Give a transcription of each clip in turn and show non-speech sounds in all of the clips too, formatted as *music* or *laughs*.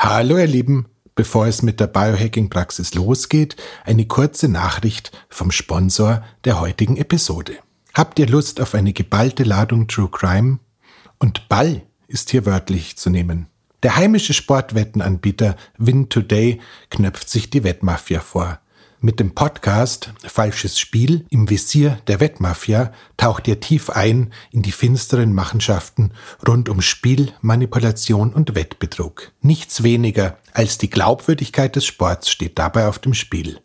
Hallo ihr Lieben, bevor es mit der Biohacking-Praxis losgeht, eine kurze Nachricht vom Sponsor der heutigen Episode. Habt ihr Lust auf eine geballte Ladung True Crime? Und Ball ist hier wörtlich zu nehmen. Der heimische Sportwettenanbieter Win Today knöpft sich die Wettmafia vor. Mit dem Podcast Falsches Spiel im Visier der Wettmafia taucht ihr tief ein in die finsteren Machenschaften rund um Spiel, Manipulation und Wettbetrug. Nichts weniger als die Glaubwürdigkeit des Sports steht dabei auf dem Spiel.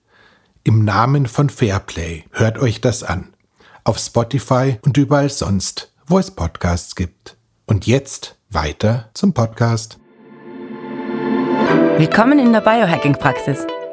Im Namen von Fairplay hört euch das an. Auf Spotify und überall sonst, wo es Podcasts gibt. Und jetzt weiter zum Podcast. Willkommen in der Biohacking-Praxis,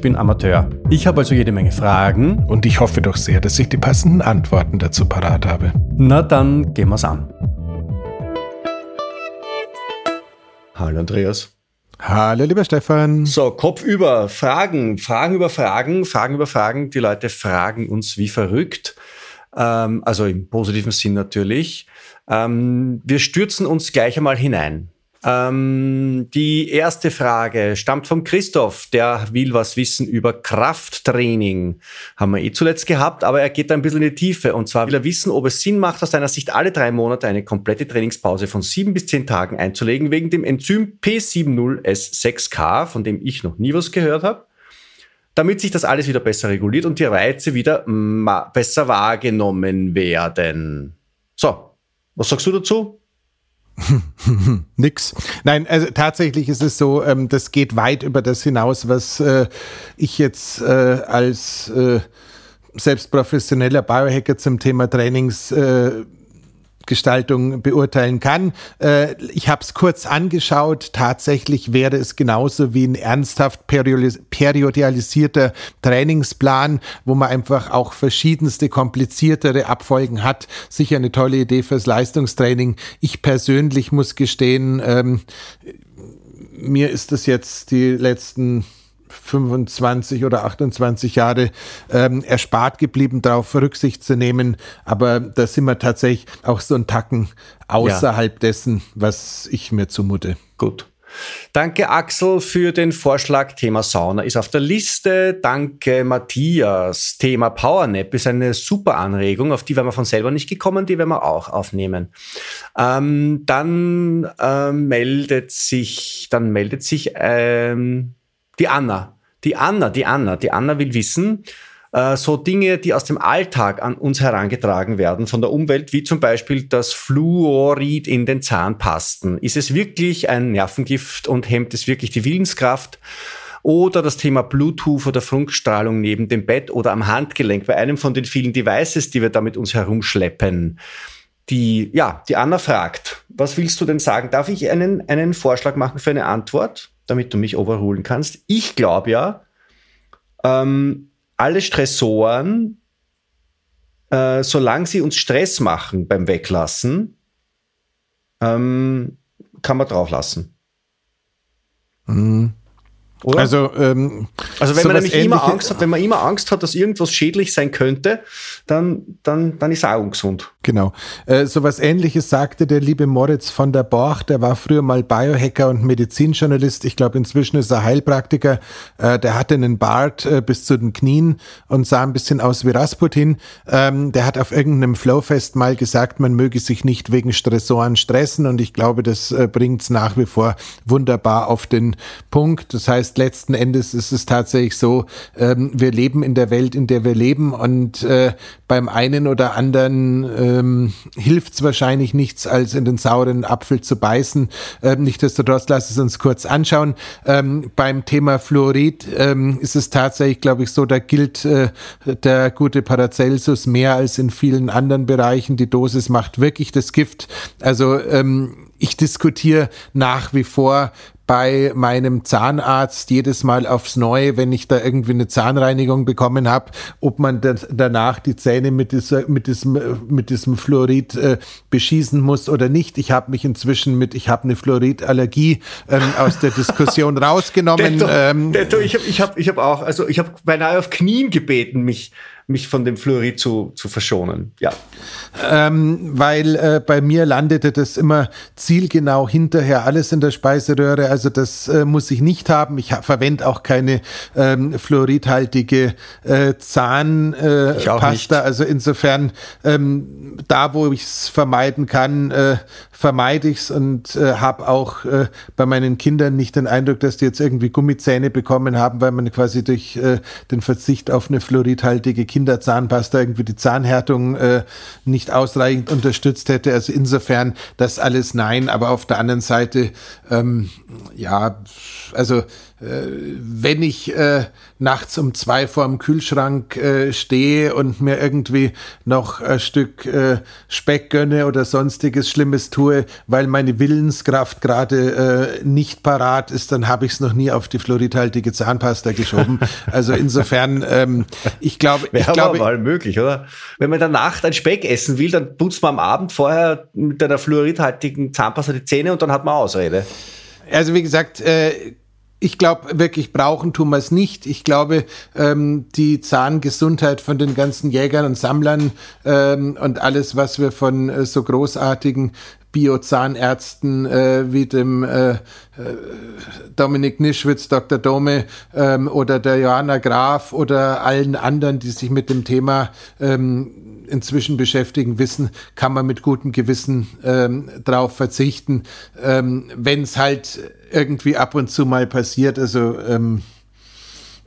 bin Amateur. Ich habe also jede Menge Fragen. Und ich hoffe doch sehr, dass ich die passenden Antworten dazu parat habe. Na dann gehen wir's an. Hallo Andreas. Hallo lieber Stefan. So, Kopf über, Fragen, Fragen über Fragen, Fragen über Fragen. Die Leute fragen uns wie verrückt. Ähm, also im positiven Sinn natürlich. Ähm, wir stürzen uns gleich einmal hinein. Ähm, die erste Frage stammt von Christoph, der will was wissen über Krafttraining. Haben wir eh zuletzt gehabt, aber er geht da ein bisschen in die Tiefe. Und zwar will er wissen, ob es Sinn macht, aus deiner Sicht alle drei Monate eine komplette Trainingspause von sieben bis zehn Tagen einzulegen, wegen dem Enzym P70S6K, von dem ich noch nie was gehört habe damit sich das alles wieder besser reguliert und die Reize wieder besser wahrgenommen werden. So, was sagst du dazu? *laughs* Nix. Nein, also tatsächlich ist es so, ähm, das geht weit über das hinaus, was äh, ich jetzt äh, als äh, selbst professioneller Biohacker zum Thema Trainings äh, Gestaltung beurteilen kann. Äh, ich habe es kurz angeschaut. Tatsächlich wäre es genauso wie ein ernsthaft periodialisierter Trainingsplan, wo man einfach auch verschiedenste kompliziertere Abfolgen hat. Sicher eine tolle Idee fürs Leistungstraining. Ich persönlich muss gestehen, ähm, mir ist das jetzt die letzten 25 oder 28 Jahre ähm, erspart geblieben, darauf Rücksicht zu nehmen. Aber da sind wir tatsächlich auch so ein Tacken außerhalb ja. dessen, was ich mir zumute. Gut. Danke Axel für den Vorschlag. Thema Sauna ist auf der Liste. Danke Matthias. Thema Powernap ist eine super Anregung, auf die wären wir von selber nicht gekommen, die werden wir auch aufnehmen. Ähm, dann ähm, meldet sich, dann meldet sich ähm, die Anna. Die Anna, die Anna, die Anna will wissen, äh, so Dinge, die aus dem Alltag an uns herangetragen werden von der Umwelt, wie zum Beispiel das Fluorid in den Zahnpasten. Ist es wirklich ein Nervengift und hemmt es wirklich die Willenskraft? Oder das Thema Bluetooth oder Funkstrahlung neben dem Bett oder am Handgelenk bei einem von den vielen Devices, die wir da mit uns herumschleppen. Die, ja, die Anna fragt, was willst du denn sagen? Darf ich einen, einen Vorschlag machen für eine Antwort? Damit du mich overrulen kannst. Ich glaube ja, ähm, alle Stressoren, äh, solange sie uns Stress machen beim Weglassen, ähm, kann man drauf lassen. Mhm. Oder? Also, ähm, also wenn man nämlich immer Angst hat, wenn man immer Angst hat, dass irgendwas schädlich sein könnte, dann, dann, dann ist es auch ungesund. Genau. Äh, so was ähnliches sagte der liebe Moritz von der Borch, der war früher mal Biohacker und Medizinjournalist. Ich glaube, inzwischen ist er Heilpraktiker. Äh, der hatte einen Bart äh, bis zu den Knien und sah ein bisschen aus wie Rasputin. Ähm, der hat auf irgendeinem Flowfest mal gesagt, man möge sich nicht wegen Stressoren stressen und ich glaube, das äh, bringt es nach wie vor wunderbar auf den Punkt. Das heißt, heißt, letzten Endes ist es tatsächlich so, ähm, wir leben in der Welt, in der wir leben und äh, beim einen oder anderen ähm, hilft es wahrscheinlich nichts, als in den sauren Apfel zu beißen. Ähm, Nichtsdestotrotz, lass es uns kurz anschauen. Ähm, beim Thema Fluorid ähm, ist es tatsächlich, glaube ich, so, da gilt äh, der gute Paracelsus mehr als in vielen anderen Bereichen. Die Dosis macht wirklich das Gift. Also ähm, ich diskutiere nach wie vor bei meinem Zahnarzt jedes Mal aufs Neue, wenn ich da irgendwie eine Zahnreinigung bekommen habe, ob man danach die Zähne mit, dieser, mit, diesem, mit diesem Fluorid äh, beschießen muss oder nicht. Ich habe mich inzwischen mit, ich habe eine Fluoridallergie ähm, aus der Diskussion *laughs* rausgenommen. Detto, ähm, Detto, ich habe ich hab, ich hab auch, also ich habe beinahe auf Knien gebeten, mich mich von dem Fluorid zu, zu verschonen. Ja. Ähm, weil äh, bei mir landete das immer zielgenau hinterher alles in der Speiseröhre. Also das äh, muss ich nicht haben. Ich ha verwende auch keine ähm, fluoridhaltige äh, Zahnpasta. Äh, also insofern ähm, da, wo ich es vermeiden kann, äh, vermeide ich es und äh, habe auch bei meinen Kindern nicht den Eindruck, dass die jetzt irgendwie Gummizähne bekommen haben, weil man quasi durch den Verzicht auf eine fluoridhaltige Kinderzahnpasta irgendwie die Zahnhärtung äh, nicht ausreichend unterstützt hätte. Also insofern das alles nein, aber auf der anderen Seite, ähm, ja, also wenn ich äh, nachts um zwei vor dem Kühlschrank äh, stehe und mir irgendwie noch ein Stück äh, Speck gönne oder sonstiges Schlimmes tue, weil meine Willenskraft gerade äh, nicht parat ist, dann habe ich es noch nie auf die fluoridhaltige Zahnpasta geschoben. *laughs* Also insofern, ähm, ich glaube, ich glaube, mal möglich, oder? Wenn man in der Nacht ein Speck essen will, dann putzt man am Abend vorher mit einer fluoridhaltigen Zahnpasta die Zähne und dann hat man Ausrede. Also wie gesagt, äh, ich glaube wirklich, brauchen tun wir es nicht. Ich glaube, ähm, die Zahngesundheit von den ganzen Jägern und Sammlern ähm, und alles, was wir von äh, so großartigen Biozahnärzten äh, wie dem äh, äh, Dominik Nischwitz, Dr. Dome ähm, oder der Johanna Graf oder allen anderen, die sich mit dem Thema ähm, inzwischen beschäftigen, wissen, kann man mit gutem Gewissen ähm, drauf verzichten, ähm, wenn es halt irgendwie ab und zu mal passiert. Also ähm,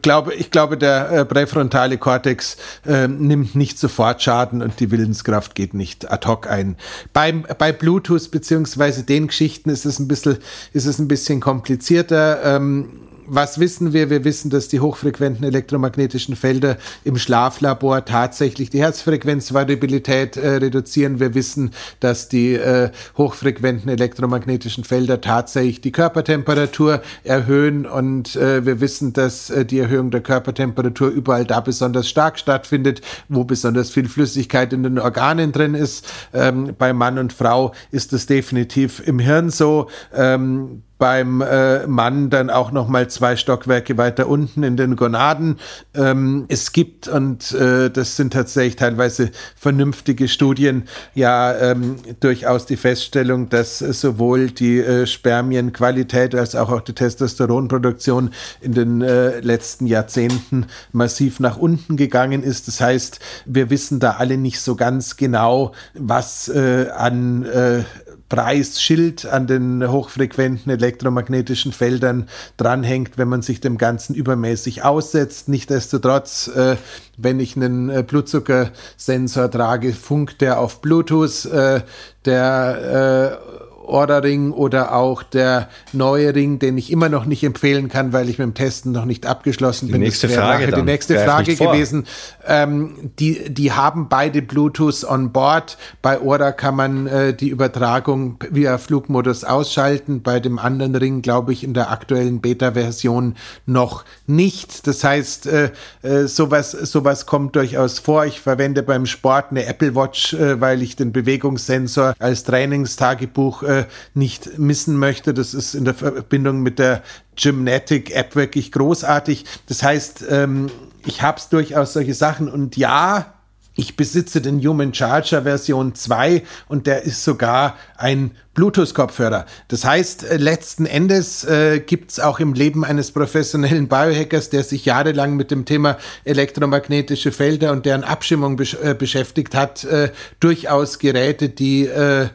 glaube, ich glaube, der äh, präfrontale Kortex äh, nimmt nicht sofort Schaden und die Willenskraft geht nicht ad hoc ein. Beim, bei Bluetooth beziehungsweise den Geschichten ist es ein bisschen, ist es ein bisschen komplizierter. Ähm, was wissen wir? Wir wissen, dass die hochfrequenten elektromagnetischen Felder im Schlaflabor tatsächlich die Herzfrequenzvariabilität äh, reduzieren. Wir wissen, dass die äh, hochfrequenten elektromagnetischen Felder tatsächlich die Körpertemperatur erhöhen und äh, wir wissen, dass äh, die Erhöhung der Körpertemperatur überall da besonders stark stattfindet, wo besonders viel Flüssigkeit in den Organen drin ist. Ähm, bei Mann und Frau ist es definitiv im Hirn so. Ähm, beim äh, Mann dann auch noch mal zwei Stockwerke weiter unten in den Gonaden. Ähm, es gibt und äh, das sind tatsächlich teilweise vernünftige Studien ja ähm, durchaus die Feststellung, dass sowohl die äh, Spermienqualität als auch, auch die Testosteronproduktion in den äh, letzten Jahrzehnten massiv nach unten gegangen ist. Das heißt, wir wissen da alle nicht so ganz genau, was äh, an äh, Preisschild an den hochfrequenten elektromagnetischen Feldern dranhängt, wenn man sich dem Ganzen übermäßig aussetzt. Nichtsdestotrotz, äh, wenn ich einen äh, Blutzuckersensor trage, funkt der auf Bluetooth. Äh, der äh, Order-Ring oder auch der neue Ring, den ich immer noch nicht empfehlen kann, weil ich mit dem Testen noch nicht abgeschlossen die bin. Nächste Frage die nächste Frage gewesen. Ähm, die, die haben beide Bluetooth on board. Bei Order kann man äh, die Übertragung via Flugmodus ausschalten. Bei dem anderen Ring, glaube ich, in der aktuellen Beta-Version noch nicht. Das heißt, äh, äh, sowas, sowas kommt durchaus vor. Ich verwende beim Sport eine Apple Watch, äh, weil ich den Bewegungssensor als Trainingstagebuch äh, nicht missen möchte. Das ist in der Verbindung mit der Gymnatic-App wirklich großartig. Das heißt, ähm, ich habe es durchaus solche Sachen und ja, ich besitze den Human Charger Version 2 und der ist sogar ein Bluetooth-Kopfhörer. Das heißt, äh, letzten Endes äh, gibt es auch im Leben eines professionellen Biohackers, der sich jahrelang mit dem Thema elektromagnetische Felder und deren Abschirmung besch äh, beschäftigt hat, äh, durchaus Geräte, die äh,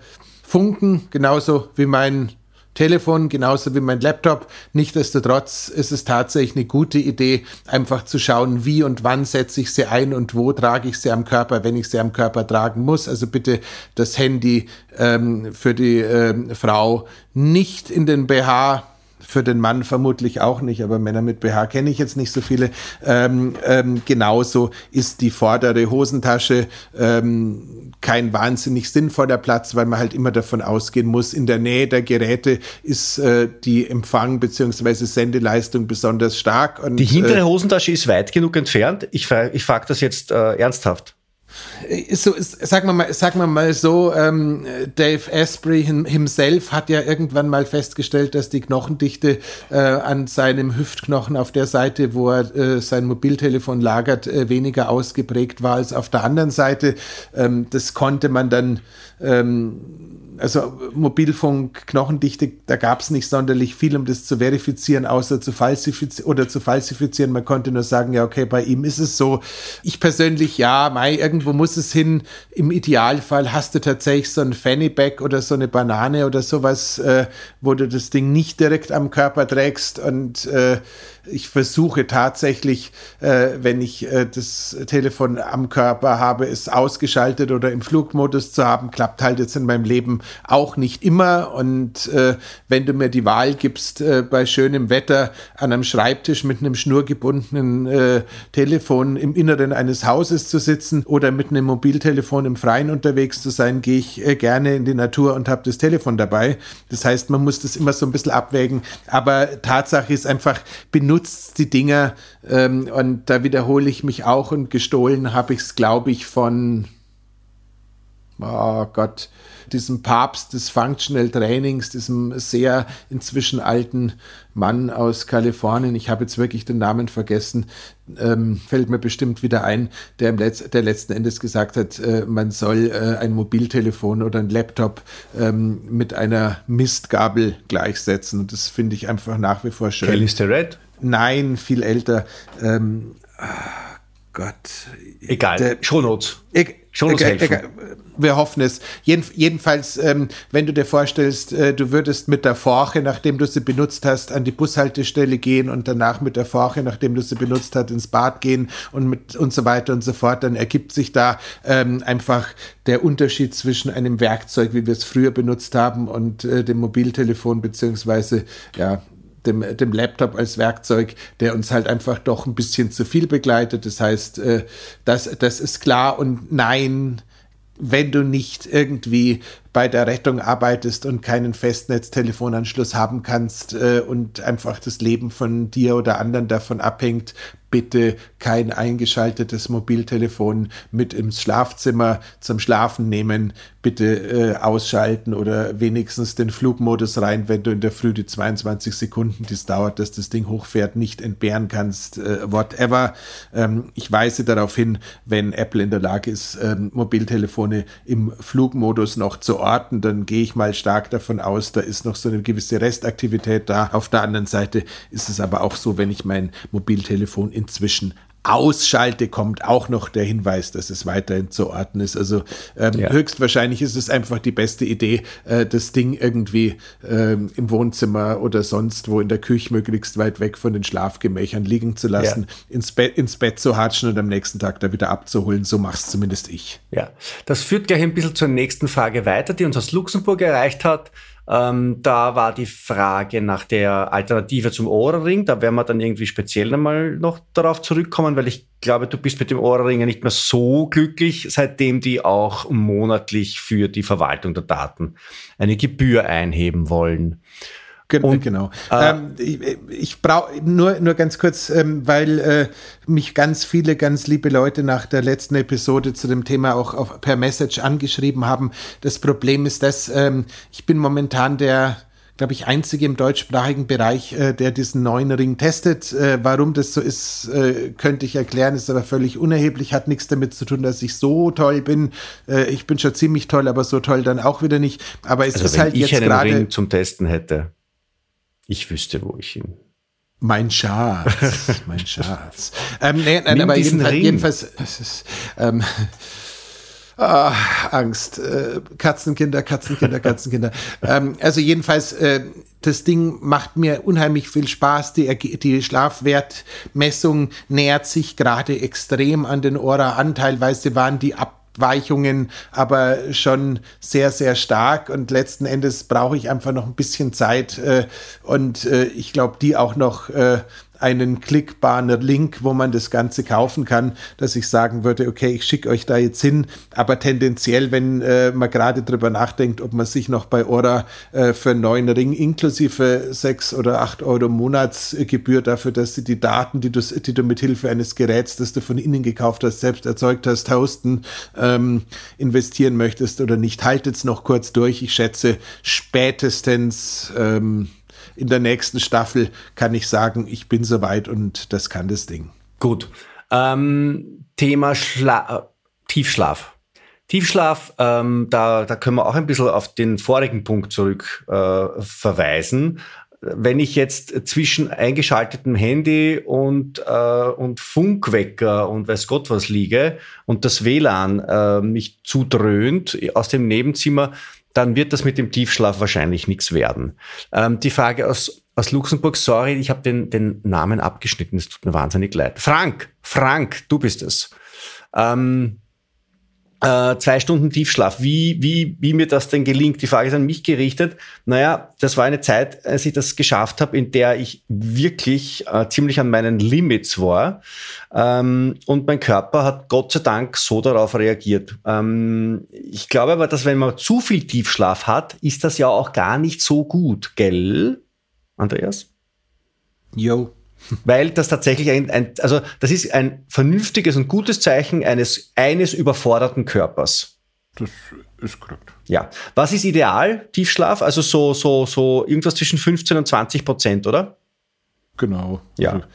funken, genauso wie mein Telefon, genauso wie mein Laptop. Nichtsdestotrotz ist es tatsächlich eine gute Idee, einfach zu schauen, wie und wann setze ich sie ein und wo trage ich sie am Körper, wenn ich sie am Körper tragen muss. Also bitte das Handy ähm, für die ähm, Frau nicht in den BH für den Mann vermutlich auch nicht, aber Männer mit BH kenne ich jetzt nicht so viele. Ähm, ähm, genauso ist die vordere Hosentasche ähm, kein wahnsinnig sinnvoller Platz, weil man halt immer davon ausgehen muss, in der Nähe der Geräte ist äh, die Empfang bzw. Sendeleistung besonders stark. Und, die hintere äh, Hosentasche ist weit genug entfernt. Ich, ich frage das jetzt äh, ernsthaft. Ist so, ist, wir mal, sagen wir mal so, ähm, Dave Asprey himself hat ja irgendwann mal festgestellt, dass die Knochendichte äh, an seinem Hüftknochen auf der Seite, wo er äh, sein Mobiltelefon lagert, äh, weniger ausgeprägt war als auf der anderen Seite. Ähm, das konnte man dann ähm, also Mobilfunk, Knochendichte, da gab es nicht sonderlich viel, um das zu verifizieren, außer zu falsifizieren oder zu falsifizieren. Man konnte nur sagen, ja, okay, bei ihm ist es so. Ich persönlich, ja, Mai, irgendwo muss es hin. Im Idealfall hast du tatsächlich so ein Fanny-Bag oder so eine Banane oder sowas, äh, wo du das Ding nicht direkt am Körper trägst und äh, ich versuche tatsächlich, äh, wenn ich äh, das Telefon am Körper habe, es ausgeschaltet oder im Flugmodus zu haben. Klappt halt jetzt in meinem Leben auch nicht immer. Und äh, wenn du mir die Wahl gibst, äh, bei schönem Wetter an einem Schreibtisch mit einem schnurgebundenen äh, Telefon im Inneren eines Hauses zu sitzen oder mit einem Mobiltelefon im Freien unterwegs zu sein, gehe ich äh, gerne in die Natur und habe das Telefon dabei. Das heißt, man muss das immer so ein bisschen abwägen. Aber Tatsache ist einfach, benutzt nutzt die Dinger ähm, und da wiederhole ich mich auch und gestohlen habe ich es, glaube ich, von, oh Gott, diesem Papst des Functional Trainings, diesem sehr inzwischen alten Mann aus Kalifornien, ich habe jetzt wirklich den Namen vergessen, ähm, fällt mir bestimmt wieder ein, der, im Letz-, der letzten Endes gesagt hat, äh, man soll äh, ein Mobiltelefon oder ein Laptop ähm, mit einer Mistgabel gleichsetzen. Und das finde ich einfach nach wie vor schön. Kelly Starrett? Nein, viel älter. Ähm, Gott. Egal. Der, Shownotes. E Shownotes egal, egal, wir hoffen es. Jeden, jedenfalls, ähm, wenn du dir vorstellst, äh, du würdest mit der Forche, nachdem du sie benutzt hast, an die Bushaltestelle gehen und danach mit der Forche, nachdem du sie benutzt hast, ins Bad gehen und mit und so weiter und so fort, dann ergibt sich da ähm, einfach der Unterschied zwischen einem Werkzeug, wie wir es früher benutzt haben, und äh, dem Mobiltelefon beziehungsweise ja dem, dem Laptop als Werkzeug, der uns halt einfach doch ein bisschen zu viel begleitet. Das heißt, äh, das, das ist klar und nein, wenn du nicht irgendwie bei der Rettung arbeitest und keinen Festnetztelefonanschluss haben kannst äh, und einfach das Leben von dir oder anderen davon abhängt, bitte kein eingeschaltetes Mobiltelefon mit ins Schlafzimmer zum Schlafen nehmen, bitte äh, ausschalten oder wenigstens den Flugmodus rein, wenn du in der Früh die 22 Sekunden, die es dauert, dass das Ding hochfährt, nicht entbehren kannst, äh, whatever. Ähm, ich weise darauf hin, wenn Apple in der Lage ist, ähm, Mobiltelefone im Flugmodus noch zu orten, dann gehe ich mal stark davon aus, da ist noch so eine gewisse Restaktivität da. Auf der anderen Seite ist es aber auch so, wenn ich mein Mobiltelefon inzwischen ausschalte, kommt auch noch der Hinweis, dass es weiterhin zu orten ist. Also ähm, ja. höchstwahrscheinlich ist es einfach die beste Idee, äh, das Ding irgendwie ähm, im Wohnzimmer oder sonst wo in der Küche möglichst weit weg von den Schlafgemächern liegen zu lassen, ja. ins, Be ins Bett zu hatschen und am nächsten Tag da wieder abzuholen. So mach's zumindest ich. Ja, das führt gleich ein bisschen zur nächsten Frage weiter, die uns aus Luxemburg erreicht hat. Ähm, da war die Frage nach der Alternative zum Ohrring. Da werden wir dann irgendwie speziell einmal noch darauf zurückkommen, weil ich glaube, du bist mit dem Ohrring ja nicht mehr so glücklich, seitdem die auch monatlich für die Verwaltung der Daten eine Gebühr einheben wollen. Und, genau. Äh, ähm, ich, ich brauche nur, nur ganz kurz, ähm, weil äh, mich ganz viele, ganz liebe Leute nach der letzten Episode zu dem Thema auch auf, per Message angeschrieben haben. Das Problem ist, dass ähm, ich bin momentan der glaube ich, einzige im deutschsprachigen Bereich, äh, der diesen neuen Ring testet. Äh, warum das so ist, äh, könnte ich erklären, ist aber völlig unerheblich, hat nichts damit zu tun, dass ich so toll bin. Äh, ich bin schon ziemlich toll, aber so toll dann auch wieder nicht. Aber es also ist halt jetzt gerade. Wenn ich einen Ring zum Testen hätte, ich wüsste, wo ich ihn. Mein Schatz, *laughs* mein Schatz. ähm, nee, nein, aber jedenfalls, jedenfalls ist, ähm, *laughs* Ah, Angst. Äh, Katzenkinder, Katzenkinder, Katzenkinder. *laughs* ähm, also jedenfalls, äh, das Ding macht mir unheimlich viel Spaß. Die, die Schlafwertmessung nähert sich gerade extrem an den Ora an. Teilweise waren die Abweichungen aber schon sehr, sehr stark. Und letzten Endes brauche ich einfach noch ein bisschen Zeit äh, und äh, ich glaube, die auch noch äh, einen klickbaren Link, wo man das Ganze kaufen kann, dass ich sagen würde, okay, ich schicke euch da jetzt hin. Aber tendenziell, wenn äh, man gerade drüber nachdenkt, ob man sich noch bei Ora äh, für einen neuen Ring inklusive sechs oder acht Euro Monatsgebühr dafür, dass sie die Daten, die du, die du mit Hilfe eines Geräts, das du von innen gekauft hast, selbst erzeugt hast, hosten, ähm, investieren möchtest oder nicht. Haltet es noch kurz durch. Ich schätze spätestens ähm, in der nächsten Staffel kann ich sagen, ich bin soweit und das kann das Ding. Gut. Ähm, Thema Schla Tiefschlaf. Tiefschlaf, ähm, da, da können wir auch ein bisschen auf den vorigen Punkt zurück äh, verweisen. Wenn ich jetzt zwischen eingeschaltetem Handy und, äh, und Funkwecker und weiß Gott was liege und das WLAN äh, mich zudröhnt aus dem Nebenzimmer, dann wird das mit dem Tiefschlaf wahrscheinlich nichts werden. Ähm, die Frage aus, aus Luxemburg, sorry, ich habe den, den Namen abgeschnitten, es tut mir wahnsinnig leid. Frank, Frank, du bist es. Ähm, äh, zwei Stunden Tiefschlaf. Wie, wie, wie mir das denn gelingt? Die Frage ist an mich gerichtet. Naja, das war eine Zeit, als ich das geschafft habe, in der ich wirklich äh, ziemlich an meinen Limits war. Ähm, und mein Körper hat Gott sei Dank so darauf reagiert. Ähm, ich glaube aber, dass wenn man zu viel Tiefschlaf hat, ist das ja auch gar nicht so gut, gell, Andreas? Jo. Weil das tatsächlich ein, ein, also das ist ein vernünftiges und gutes Zeichen eines, eines überforderten Körpers. Das ist korrekt. Ja. Was ist ideal? Tiefschlaf? Also so, so, so irgendwas zwischen 15 und 20 Prozent, oder? Genau. Ja. Also,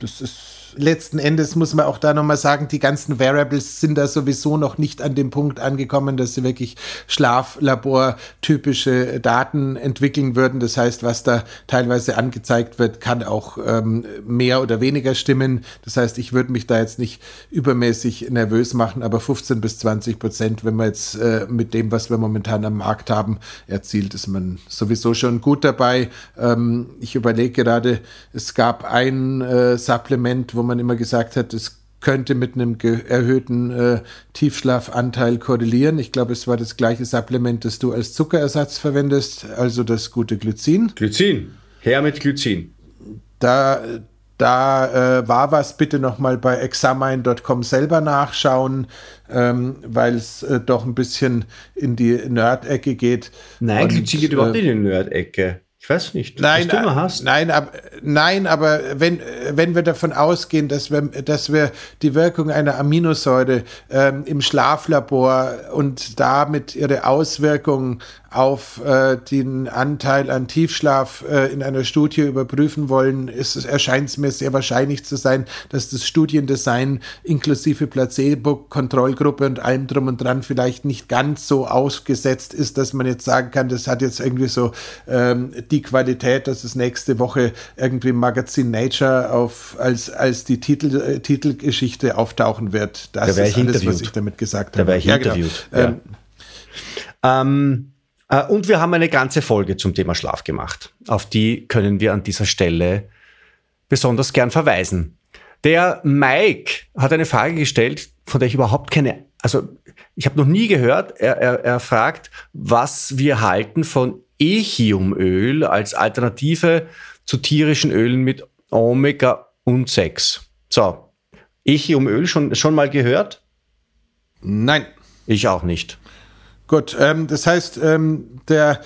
das ist letzten Endes muss man auch da nochmal sagen, die ganzen Variables sind da sowieso noch nicht an dem Punkt angekommen, dass sie wirklich Schlaflabor-typische Daten entwickeln würden. Das heißt, was da teilweise angezeigt wird, kann auch ähm, mehr oder weniger stimmen. Das heißt, ich würde mich da jetzt nicht übermäßig nervös machen, aber 15 bis 20 Prozent, wenn man jetzt äh, mit dem, was wir momentan am Markt haben, erzielt, ist man sowieso schon gut dabei. Ähm, ich überlege gerade, es gab ein äh, Supplement, wo man immer gesagt hat, es könnte mit einem erhöhten äh, Tiefschlafanteil korrelieren. Ich glaube, es war das gleiche Supplement, das du als Zuckerersatz verwendest, also das gute Glycin. Glycin, her mit Glycin. Da, da äh, war was, bitte nochmal bei examine.com selber nachschauen, ähm, weil es äh, doch ein bisschen in die Nerd-Ecke geht. Nein, Glycin geht überhaupt nicht in die Nerd-Ecke. Ich weiß nicht, nein, was du immer hast. Nein, ab, nein, aber wenn, wenn wir davon ausgehen, dass wir, dass wir die Wirkung einer Aminosäure ähm, im Schlaflabor und damit ihre Auswirkungen auf äh, den Anteil an Tiefschlaf äh, in einer Studie überprüfen wollen, erscheint es mir sehr wahrscheinlich zu sein, dass das Studiendesign inklusive Placebo-Kontrollgruppe und allem drum und dran vielleicht nicht ganz so ausgesetzt ist, dass man jetzt sagen kann, das hat jetzt irgendwie so ähm, die Qualität, dass es nächste Woche irgendwie im Magazin Nature auf, als, als die Titel, äh, Titelgeschichte auftauchen wird. Das da ist alles, was ich damit gesagt da habe. Da wäre ich ja, genau. interviewt. Genau. Ja. Ähm, ähm äh, und wir haben eine ganze Folge zum Thema Schlaf gemacht. Auf die können wir an dieser Stelle besonders gern verweisen. Der Mike hat eine Frage gestellt, von der ich überhaupt keine, also ich habe noch nie gehört. Er, er, er fragt, was wir halten von Echiumöl als Alternative zu tierischen Ölen mit Omega und 6. So, Echiumöl schon, schon mal gehört? Nein. Ich auch nicht. Gut, ähm, das heißt, ähm, der,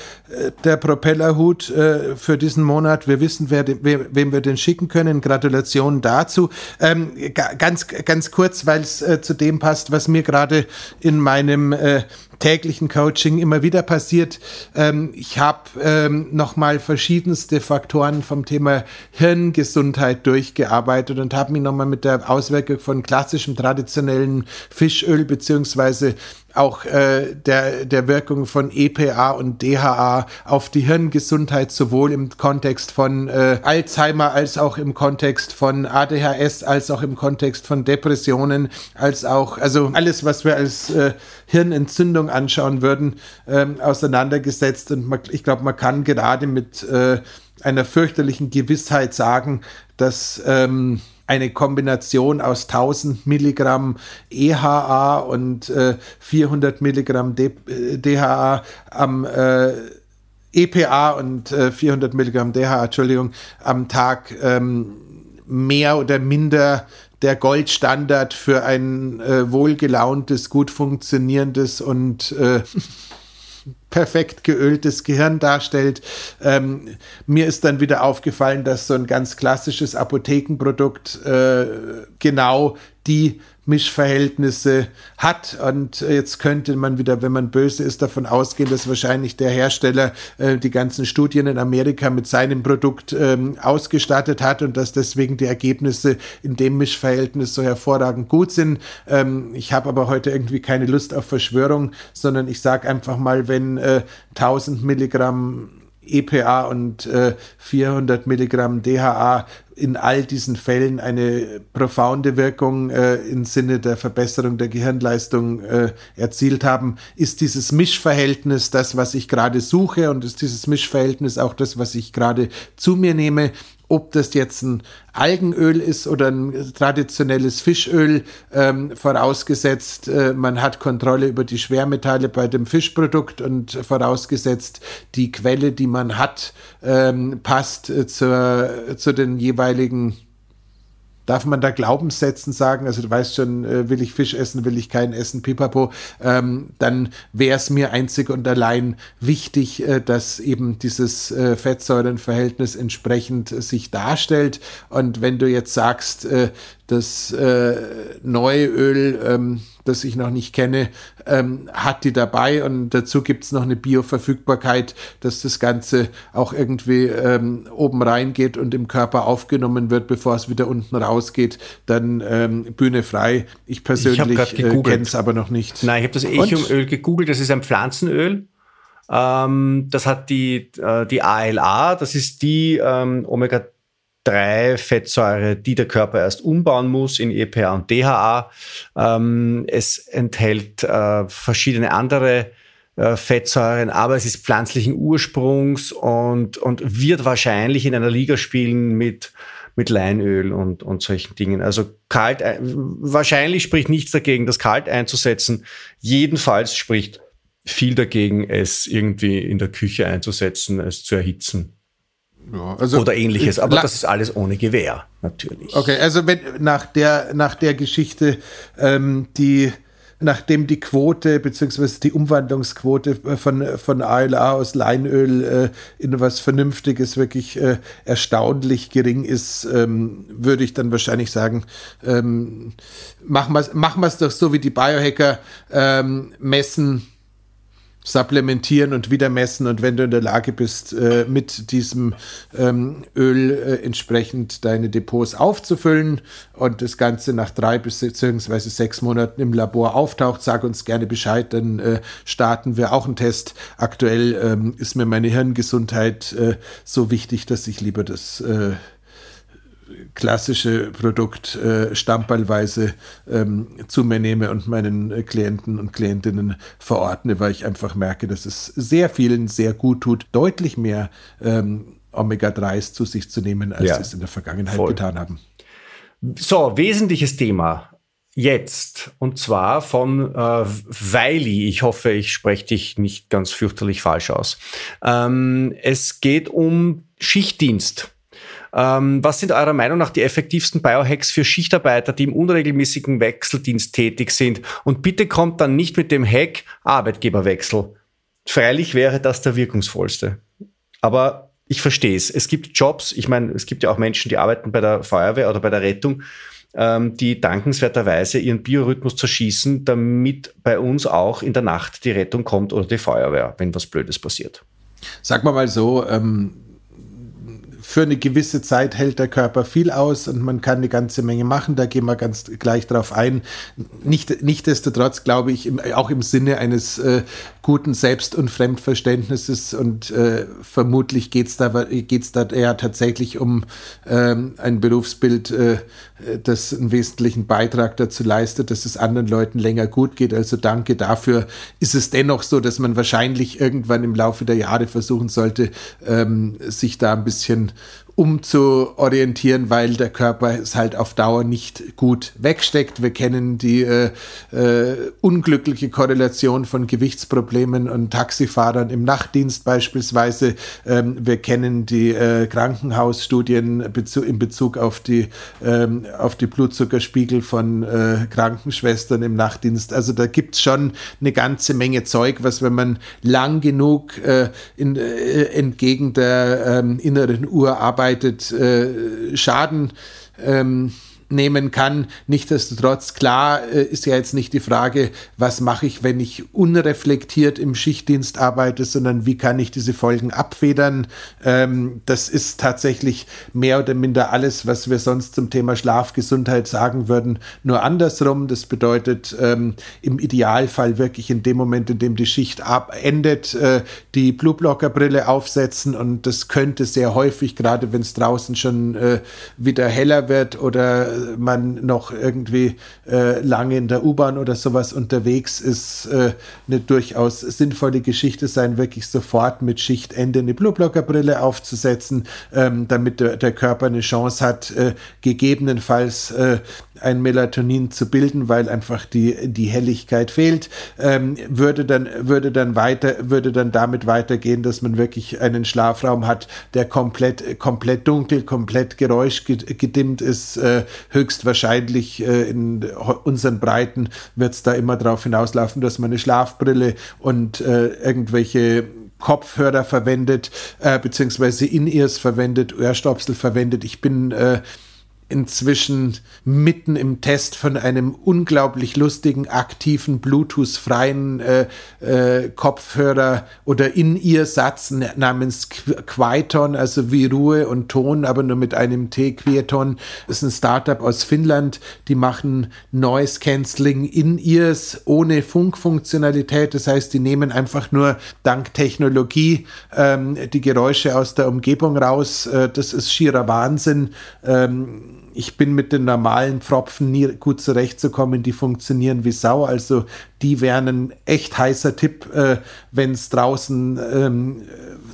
der Propellerhut äh, für diesen Monat, wir wissen, wer, wer, wem wir den schicken können. Gratulation dazu. Ähm, ganz, ganz kurz, weil es äh, zu dem passt, was mir gerade in meinem äh, täglichen Coaching immer wieder passiert. Ähm, ich habe ähm, nochmal verschiedenste Faktoren vom Thema Hirngesundheit durchgearbeitet und habe mich nochmal mit der Auswirkung von klassischem traditionellen Fischöl beziehungsweise auch äh, der, der Wirkung von EPA und DHA auf die Hirngesundheit sowohl im Kontext von äh, Alzheimer als auch im Kontext von ADHS, als auch im Kontext von Depressionen, als auch, also alles, was wir als äh, Hirnentzündung anschauen würden, ähm, auseinandergesetzt. Und man, ich glaube, man kann gerade mit äh, einer fürchterlichen Gewissheit sagen, dass ähm, eine Kombination aus 1000 Milligramm EHA und äh, 400 Milligramm D DHA am äh, EPA und äh, 400 Milligramm DHA, Entschuldigung, am Tag ähm, mehr oder minder der Goldstandard für ein äh, wohlgelauntes, gut funktionierendes und äh, perfekt geöltes Gehirn darstellt. Ähm, mir ist dann wieder aufgefallen, dass so ein ganz klassisches Apothekenprodukt äh, genau die Mischverhältnisse hat. Und jetzt könnte man wieder, wenn man böse ist, davon ausgehen, dass wahrscheinlich der Hersteller äh, die ganzen Studien in Amerika mit seinem Produkt ähm, ausgestattet hat und dass deswegen die Ergebnisse in dem Mischverhältnis so hervorragend gut sind. Ähm, ich habe aber heute irgendwie keine Lust auf Verschwörung, sondern ich sage einfach mal, wenn äh, 1000 Milligramm EPA und äh, 400 Milligramm DHA in all diesen Fällen eine profounde Wirkung äh, im Sinne der Verbesserung der Gehirnleistung äh, erzielt haben, ist dieses Mischverhältnis das, was ich gerade suche? Und ist dieses Mischverhältnis auch das, was ich gerade zu mir nehme ob das jetzt ein Algenöl ist oder ein traditionelles Fischöl, ähm, vorausgesetzt, äh, man hat Kontrolle über die Schwermetalle bei dem Fischprodukt und vorausgesetzt, die Quelle, die man hat, ähm, passt äh, zur, zu den jeweiligen darf man da Glaubenssätzen sagen, also du weißt schon, äh, will ich Fisch essen, will ich keinen essen, pipapo, ähm, dann wäre es mir einzig und allein wichtig, äh, dass eben dieses äh, Fettsäurenverhältnis entsprechend sich darstellt. Und wenn du jetzt sagst, äh, das äh, neue Öl, ähm, das ich noch nicht kenne, ähm, hat die dabei und dazu gibt es noch eine Bioverfügbarkeit, dass das Ganze auch irgendwie ähm, oben reingeht und im Körper aufgenommen wird, bevor es wieder unten rausgeht, dann ähm, Bühne frei. Ich persönlich äh, kenne es aber noch nicht. Nein, ich habe das Echiumöl gegoogelt, das ist ein Pflanzenöl. Ähm, das hat die, äh, die ALA, das ist die ähm, Omega drei Fettsäure, die der Körper erst umbauen muss in EPA und DHA. Ähm, es enthält äh, verschiedene andere äh, Fettsäuren, aber es ist pflanzlichen Ursprungs und, und wird wahrscheinlich in einer Liga spielen mit mit Leinöl und, und solchen Dingen. Also kalt, wahrscheinlich spricht nichts dagegen, das kalt einzusetzen. Jedenfalls spricht viel dagegen, es irgendwie in der Küche einzusetzen, es zu erhitzen. Ja, also oder ähnliches, aber das ist alles ohne Gewehr, natürlich. Okay, also wenn nach der, nach der Geschichte, ähm, die nachdem die Quote bzw. die Umwandlungsquote von, von ALA aus Leinöl äh, in was Vernünftiges wirklich äh, erstaunlich gering ist, ähm, würde ich dann wahrscheinlich sagen, ähm, machen wir es machen doch so wie die Biohacker ähm, messen supplementieren und wieder messen und wenn du in der Lage bist, äh, mit diesem ähm, Öl äh, entsprechend deine Depots aufzufüllen und das Ganze nach drei bis beziehungsweise sechs Monaten im Labor auftaucht, sag uns gerne Bescheid, dann äh, starten wir auch einen Test. Aktuell ähm, ist mir meine Hirngesundheit äh, so wichtig, dass ich lieber das äh, klassische Produkt äh, stammballweise ähm, zu mir nehme und meinen äh, Klienten und Klientinnen verordne, weil ich einfach merke, dass es sehr vielen sehr gut tut, deutlich mehr ähm, Omega-3s zu sich zu nehmen, als ja, sie es in der Vergangenheit voll. getan haben. So, wesentliches Thema jetzt und zwar von äh, Weili. Ich hoffe, ich spreche dich nicht ganz fürchterlich falsch aus. Ähm, es geht um Schichtdienst. Ähm, was sind eurer Meinung nach die effektivsten Biohacks für Schichtarbeiter, die im unregelmäßigen Wechseldienst tätig sind? Und bitte kommt dann nicht mit dem Hack Arbeitgeberwechsel. Freilich wäre das der wirkungsvollste. Aber ich verstehe es. Es gibt Jobs, ich meine, es gibt ja auch Menschen, die arbeiten bei der Feuerwehr oder bei der Rettung ähm, die dankenswerterweise ihren Biorhythmus zerschießen, damit bei uns auch in der Nacht die Rettung kommt oder die Feuerwehr, wenn was Blödes passiert. Sag mal so, ähm, für eine gewisse Zeit hält der Körper viel aus und man kann eine ganze Menge machen. Da gehen wir ganz gleich drauf ein. Nicht, nichtsdestotrotz glaube ich, im, auch im Sinne eines äh, guten Selbst- und Fremdverständnisses und äh, vermutlich geht es da, geht's da eher tatsächlich um ähm, ein Berufsbild, äh, das einen wesentlichen Beitrag dazu leistet, dass es anderen Leuten länger gut geht. Also danke dafür. Ist es dennoch so, dass man wahrscheinlich irgendwann im Laufe der Jahre versuchen sollte, ähm, sich da ein bisschen umzuorientieren, weil der Körper es halt auf Dauer nicht gut wegsteckt. Wir kennen die äh, äh, unglückliche Korrelation von Gewichtsproblemen und Taxifahrern im Nachtdienst beispielsweise. Ähm, wir kennen die äh, Krankenhausstudien bezu in Bezug auf die, ähm, auf die Blutzuckerspiegel von äh, Krankenschwestern im Nachtdienst. Also da gibt es schon eine ganze Menge Zeug, was wenn man lang genug äh, in, äh, entgegen der ähm, inneren Uhr arbeitet, arbeitet, äh, Schaden ähm, nehmen kann. Nichtsdestotrotz, klar äh, ist ja jetzt nicht die Frage, was mache ich, wenn ich unreflektiert im Schichtdienst arbeite, sondern wie kann ich diese Folgen abfedern. Ähm, das ist tatsächlich mehr oder minder alles, was wir sonst zum Thema Schlafgesundheit sagen würden, nur andersrum. Das bedeutet ähm, im Idealfall wirklich in dem Moment, in dem die Schicht endet, äh, die Blueblocker-Brille aufsetzen und das könnte sehr häufig, gerade wenn es draußen schon äh, wieder heller wird oder man noch irgendwie äh, lange in der U-Bahn oder sowas unterwegs ist, äh, eine durchaus sinnvolle Geschichte sein, wirklich sofort mit Schichtende eine Blueblockerbrille aufzusetzen, ähm, damit der, der, Körper eine Chance hat, äh, gegebenenfalls äh, ein Melatonin zu bilden, weil einfach die, die Helligkeit fehlt, ähm, würde dann, würde dann weiter, würde dann damit weitergehen, dass man wirklich einen Schlafraum hat, der komplett, komplett dunkel, komplett geräuschgedimmt ist. Äh, höchstwahrscheinlich äh, in unseren Breiten wird es da immer darauf hinauslaufen, dass man eine Schlafbrille und äh, irgendwelche Kopfhörer verwendet, äh, beziehungsweise In-Ears verwendet, Ohrstöpsel verwendet. Ich bin äh, inzwischen mitten im Test von einem unglaublich lustigen, aktiven, Bluetooth-freien äh, äh, Kopfhörer oder in ihr Satz namens Quieton, also wie Ruhe und Ton, aber nur mit einem T. Quieton ist ein Startup aus Finnland, die machen Noise Cancelling in ears ohne Funkfunktionalität. Das heißt, die nehmen einfach nur dank Technologie ähm, die Geräusche aus der Umgebung raus. Äh, das ist schierer Wahnsinn. Ähm, ich bin mit den normalen Pfropfen nie gut zurechtzukommen, die funktionieren wie Sau. Also die wären ein echt heißer Tipp, äh, wenn es draußen ähm,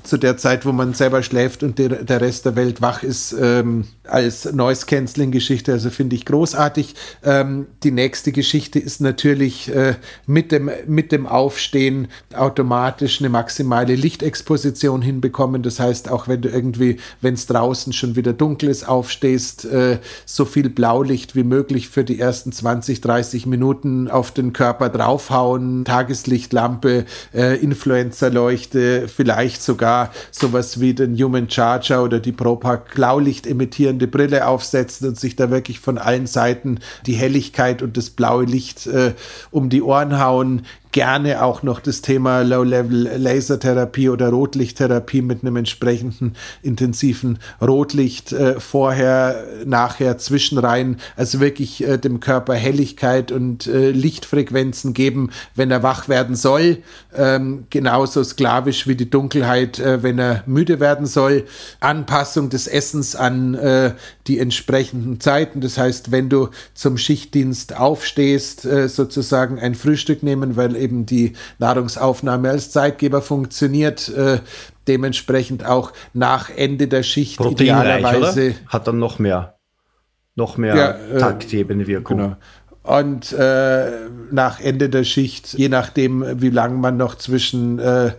zu der Zeit, wo man selber schläft und der, der Rest der Welt wach ist, ähm, als Noise-Canceling-Geschichte. Also finde ich großartig. Ähm, die nächste Geschichte ist natürlich äh, mit, dem, mit dem Aufstehen automatisch eine maximale Lichtexposition hinbekommen. Das heißt, auch wenn du irgendwie, wenn es draußen schon wieder dunkel ist, aufstehst, äh, so viel Blaulicht wie möglich für die ersten 20, 30 Minuten auf den Körper drauf draufhauen, Tageslichtlampe, äh, Influencerleuchte, vielleicht sogar sowas wie den Human Charger oder die ProPack Blaulicht emittierende Brille aufsetzen und sich da wirklich von allen Seiten die Helligkeit und das blaue Licht äh, um die Ohren hauen gerne auch noch das Thema Low-Level-Lasertherapie oder Rotlichttherapie mit einem entsprechenden intensiven Rotlicht äh, vorher, nachher, zwischenrein, also wirklich äh, dem Körper Helligkeit und äh, Lichtfrequenzen geben, wenn er wach werden soll. Ähm, genauso sklavisch wie die Dunkelheit, äh, wenn er müde werden soll. Anpassung des Essens an äh, die entsprechenden Zeiten. Das heißt, wenn du zum Schichtdienst aufstehst, äh, sozusagen ein Frühstück nehmen, weil eben die Nahrungsaufnahme als Zeitgeber funktioniert. Äh, dementsprechend auch nach Ende der Schicht idealerweise. Oder? Hat dann noch mehr, noch mehr ja, äh, taktgebende Wirkung. Genau. Und äh, nach Ende der Schicht, je nachdem, wie lange man noch zwischen äh,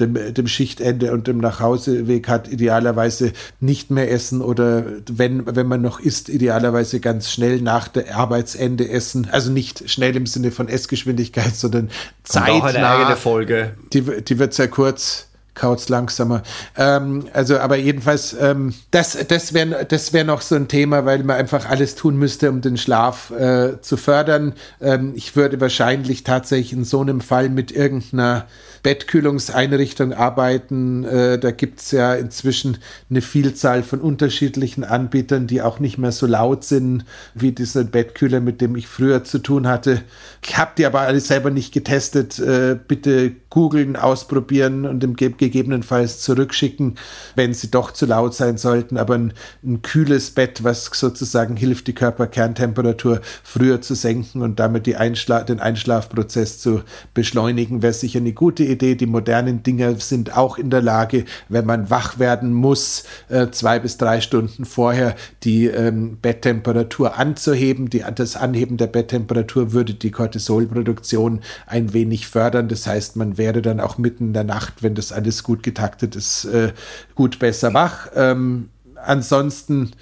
dem, dem Schichtende und dem Nachhauseweg hat, idealerweise nicht mehr essen oder wenn, wenn man noch isst, idealerweise ganz schnell nach der Arbeitsende essen. Also nicht schnell im Sinne von Essgeschwindigkeit, sondern Zeit. Auch eine eigene Folge. Die, die wird sehr kurz. kaut's langsamer. Ähm, also, aber jedenfalls, ähm, das, das wäre das wär noch so ein Thema, weil man einfach alles tun müsste, um den Schlaf äh, zu fördern. Ähm, ich würde wahrscheinlich tatsächlich in so einem Fall mit irgendeiner Bettkühlungseinrichtung arbeiten. Äh, da gibt's ja inzwischen eine Vielzahl von unterschiedlichen Anbietern, die auch nicht mehr so laut sind wie dieser Bettkühler, mit dem ich früher zu tun hatte. Ich habe die aber alle selber nicht getestet. Äh, bitte googeln, ausprobieren und im gegebenenfalls zurückschicken, wenn sie doch zu laut sein sollten. Aber ein, ein kühles Bett, was sozusagen hilft, die Körperkerntemperatur früher zu senken und damit Einschla den Einschlafprozess zu beschleunigen, wäre sicher eine gute Idee. Die modernen Dinger sind auch in der Lage, wenn man wach werden muss, äh, zwei bis drei Stunden vorher die ähm, Betttemperatur anzuheben. Die, das Anheben der Betttemperatur würde die Cortisolproduktion ein wenig fördern. Das heißt, man wäre dann auch mitten in der Nacht, wenn das alles gut getaktet ist, äh, gut besser wach. Ähm, ansonsten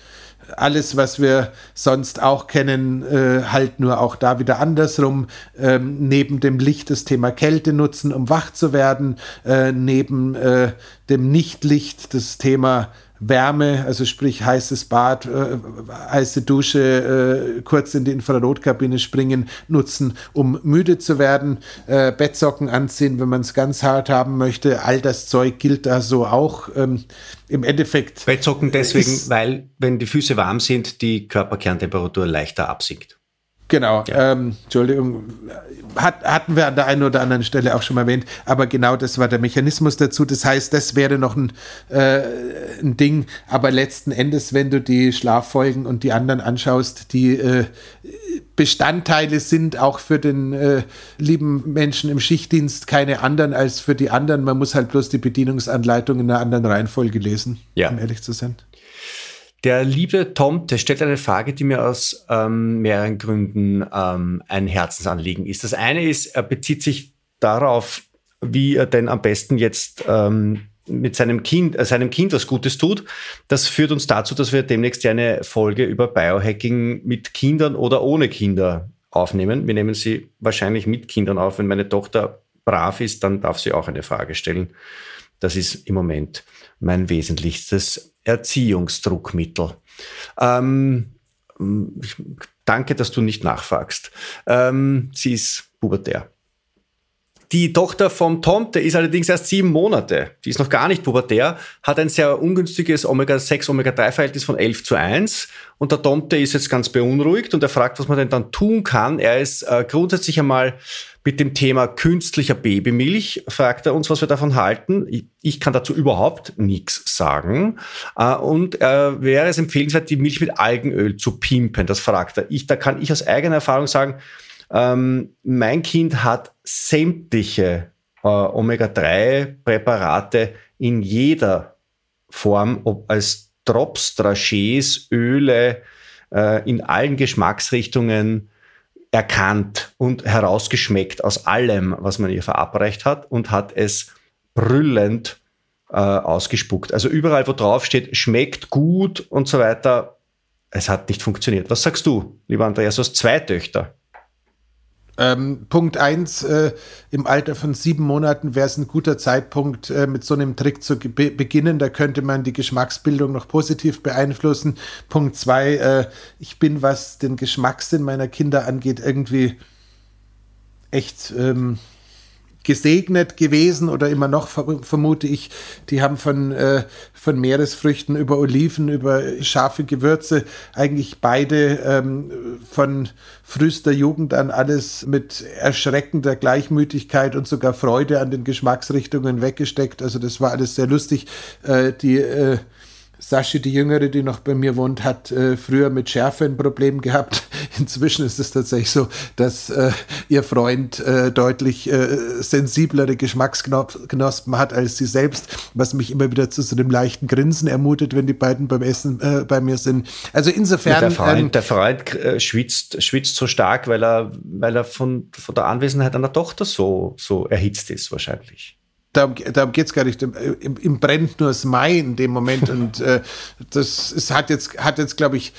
alles, was wir sonst auch kennen, äh, halt nur auch da wieder andersrum. Ähm, neben dem Licht das Thema Kälte nutzen, um wach zu werden. Äh, neben äh, dem Nichtlicht das Thema Wärme, also sprich heißes Bad, äh, heiße Dusche, äh, kurz in die Infrarotkabine springen, nutzen, um müde zu werden, äh, Bettsocken anziehen, wenn man es ganz hart haben möchte. All das Zeug gilt da so auch. Ähm, Im Endeffekt. Bettsocken deswegen, weil, wenn die Füße warm sind, die Körperkerntemperatur leichter absinkt. Genau, ja. ähm, Entschuldigung, hat, hatten wir an der einen oder anderen Stelle auch schon mal erwähnt, aber genau das war der Mechanismus dazu. Das heißt, das wäre noch ein, äh, ein Ding, aber letzten Endes, wenn du die Schlaffolgen und die anderen anschaust, die äh, Bestandteile sind auch für den äh, lieben Menschen im Schichtdienst keine anderen als für die anderen. Man muss halt bloß die Bedienungsanleitung in einer anderen Reihenfolge lesen, ja. um ehrlich zu sein. Der liebe Tom, der stellt eine Frage, die mir aus ähm, mehreren Gründen ähm, ein Herzensanliegen ist. Das eine ist, er bezieht sich darauf, wie er denn am besten jetzt ähm, mit seinem Kind, äh, seinem Kind was Gutes tut. Das führt uns dazu, dass wir demnächst eine Folge über Biohacking mit Kindern oder ohne Kinder aufnehmen. Wir nehmen sie wahrscheinlich mit Kindern auf. Wenn meine Tochter brav ist, dann darf sie auch eine Frage stellen. Das ist im Moment mein wesentlichstes Erziehungsdruckmittel. Ähm, danke, dass du nicht nachfragst. Ähm, sie ist pubertär. Die Tochter vom Tomte ist allerdings erst sieben Monate. Die ist noch gar nicht pubertär, hat ein sehr ungünstiges Omega-6, Omega-3-Verhältnis von 11 zu 1. Und der Tomte ist jetzt ganz beunruhigt und er fragt, was man denn dann tun kann. Er ist äh, grundsätzlich einmal mit dem Thema künstlicher Babymilch, fragt er uns, was wir davon halten. Ich, kann dazu überhaupt nichts sagen. Äh, und äh, wäre es empfehlenswert, die Milch mit Algenöl zu pimpen? Das fragt er. Ich, da kann ich aus eigener Erfahrung sagen, ähm, mein Kind hat sämtliche äh, Omega-3-Präparate in jeder Form, ob als Drops, Dragés, Öle, äh, in allen Geschmacksrichtungen erkannt und herausgeschmeckt aus allem, was man ihr verabreicht hat und hat es brüllend äh, ausgespuckt. Also überall, wo drauf steht, schmeckt gut und so weiter, es hat nicht funktioniert. Was sagst du, lieber Andreas, du hast zwei Töchter. Ähm, Punkt 1, äh, im Alter von sieben Monaten wäre es ein guter Zeitpunkt, äh, mit so einem Trick zu be beginnen. Da könnte man die Geschmacksbildung noch positiv beeinflussen. Punkt 2, äh, ich bin, was den Geschmackssinn meiner Kinder angeht, irgendwie echt ähm, gesegnet gewesen oder immer noch, vermute ich. Die haben von, äh, von Meeresfrüchten über Oliven, über scharfe Gewürze eigentlich beide ähm, von frühester Jugend an alles mit erschreckender Gleichmütigkeit und sogar Freude an den Geschmacksrichtungen weggesteckt. Also das war alles sehr lustig. Äh, die äh, Saschi, die Jüngere, die noch bei mir wohnt, hat äh, früher mit Schärfe ein Problem gehabt. *laughs* Inzwischen ist es tatsächlich so, dass äh, ihr Freund äh, deutlich äh, sensiblere Geschmacksknospen hat als sie selbst, was mich immer wieder zu so einem leichten Grinsen ermutet, wenn die beiden beim Essen äh, bei mir sind. Also insofern. der Freund, ähm, der Freund äh, schwitzt, schwitzt so stark, weil er, weil er von, von der Anwesenheit einer Tochter so, so erhitzt ist, wahrscheinlich darum, darum geht es gar nicht. Im, Im brennt nur das Mai in dem Moment. *laughs* und äh, das ist, hat jetzt, hat jetzt glaube ich,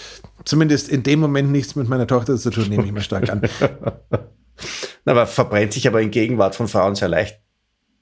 zumindest in dem Moment nichts mit meiner Tochter zu tun, nehme ich mal stark an. *laughs* Na, aber verbrennt sich aber in Gegenwart von Frauen sehr leicht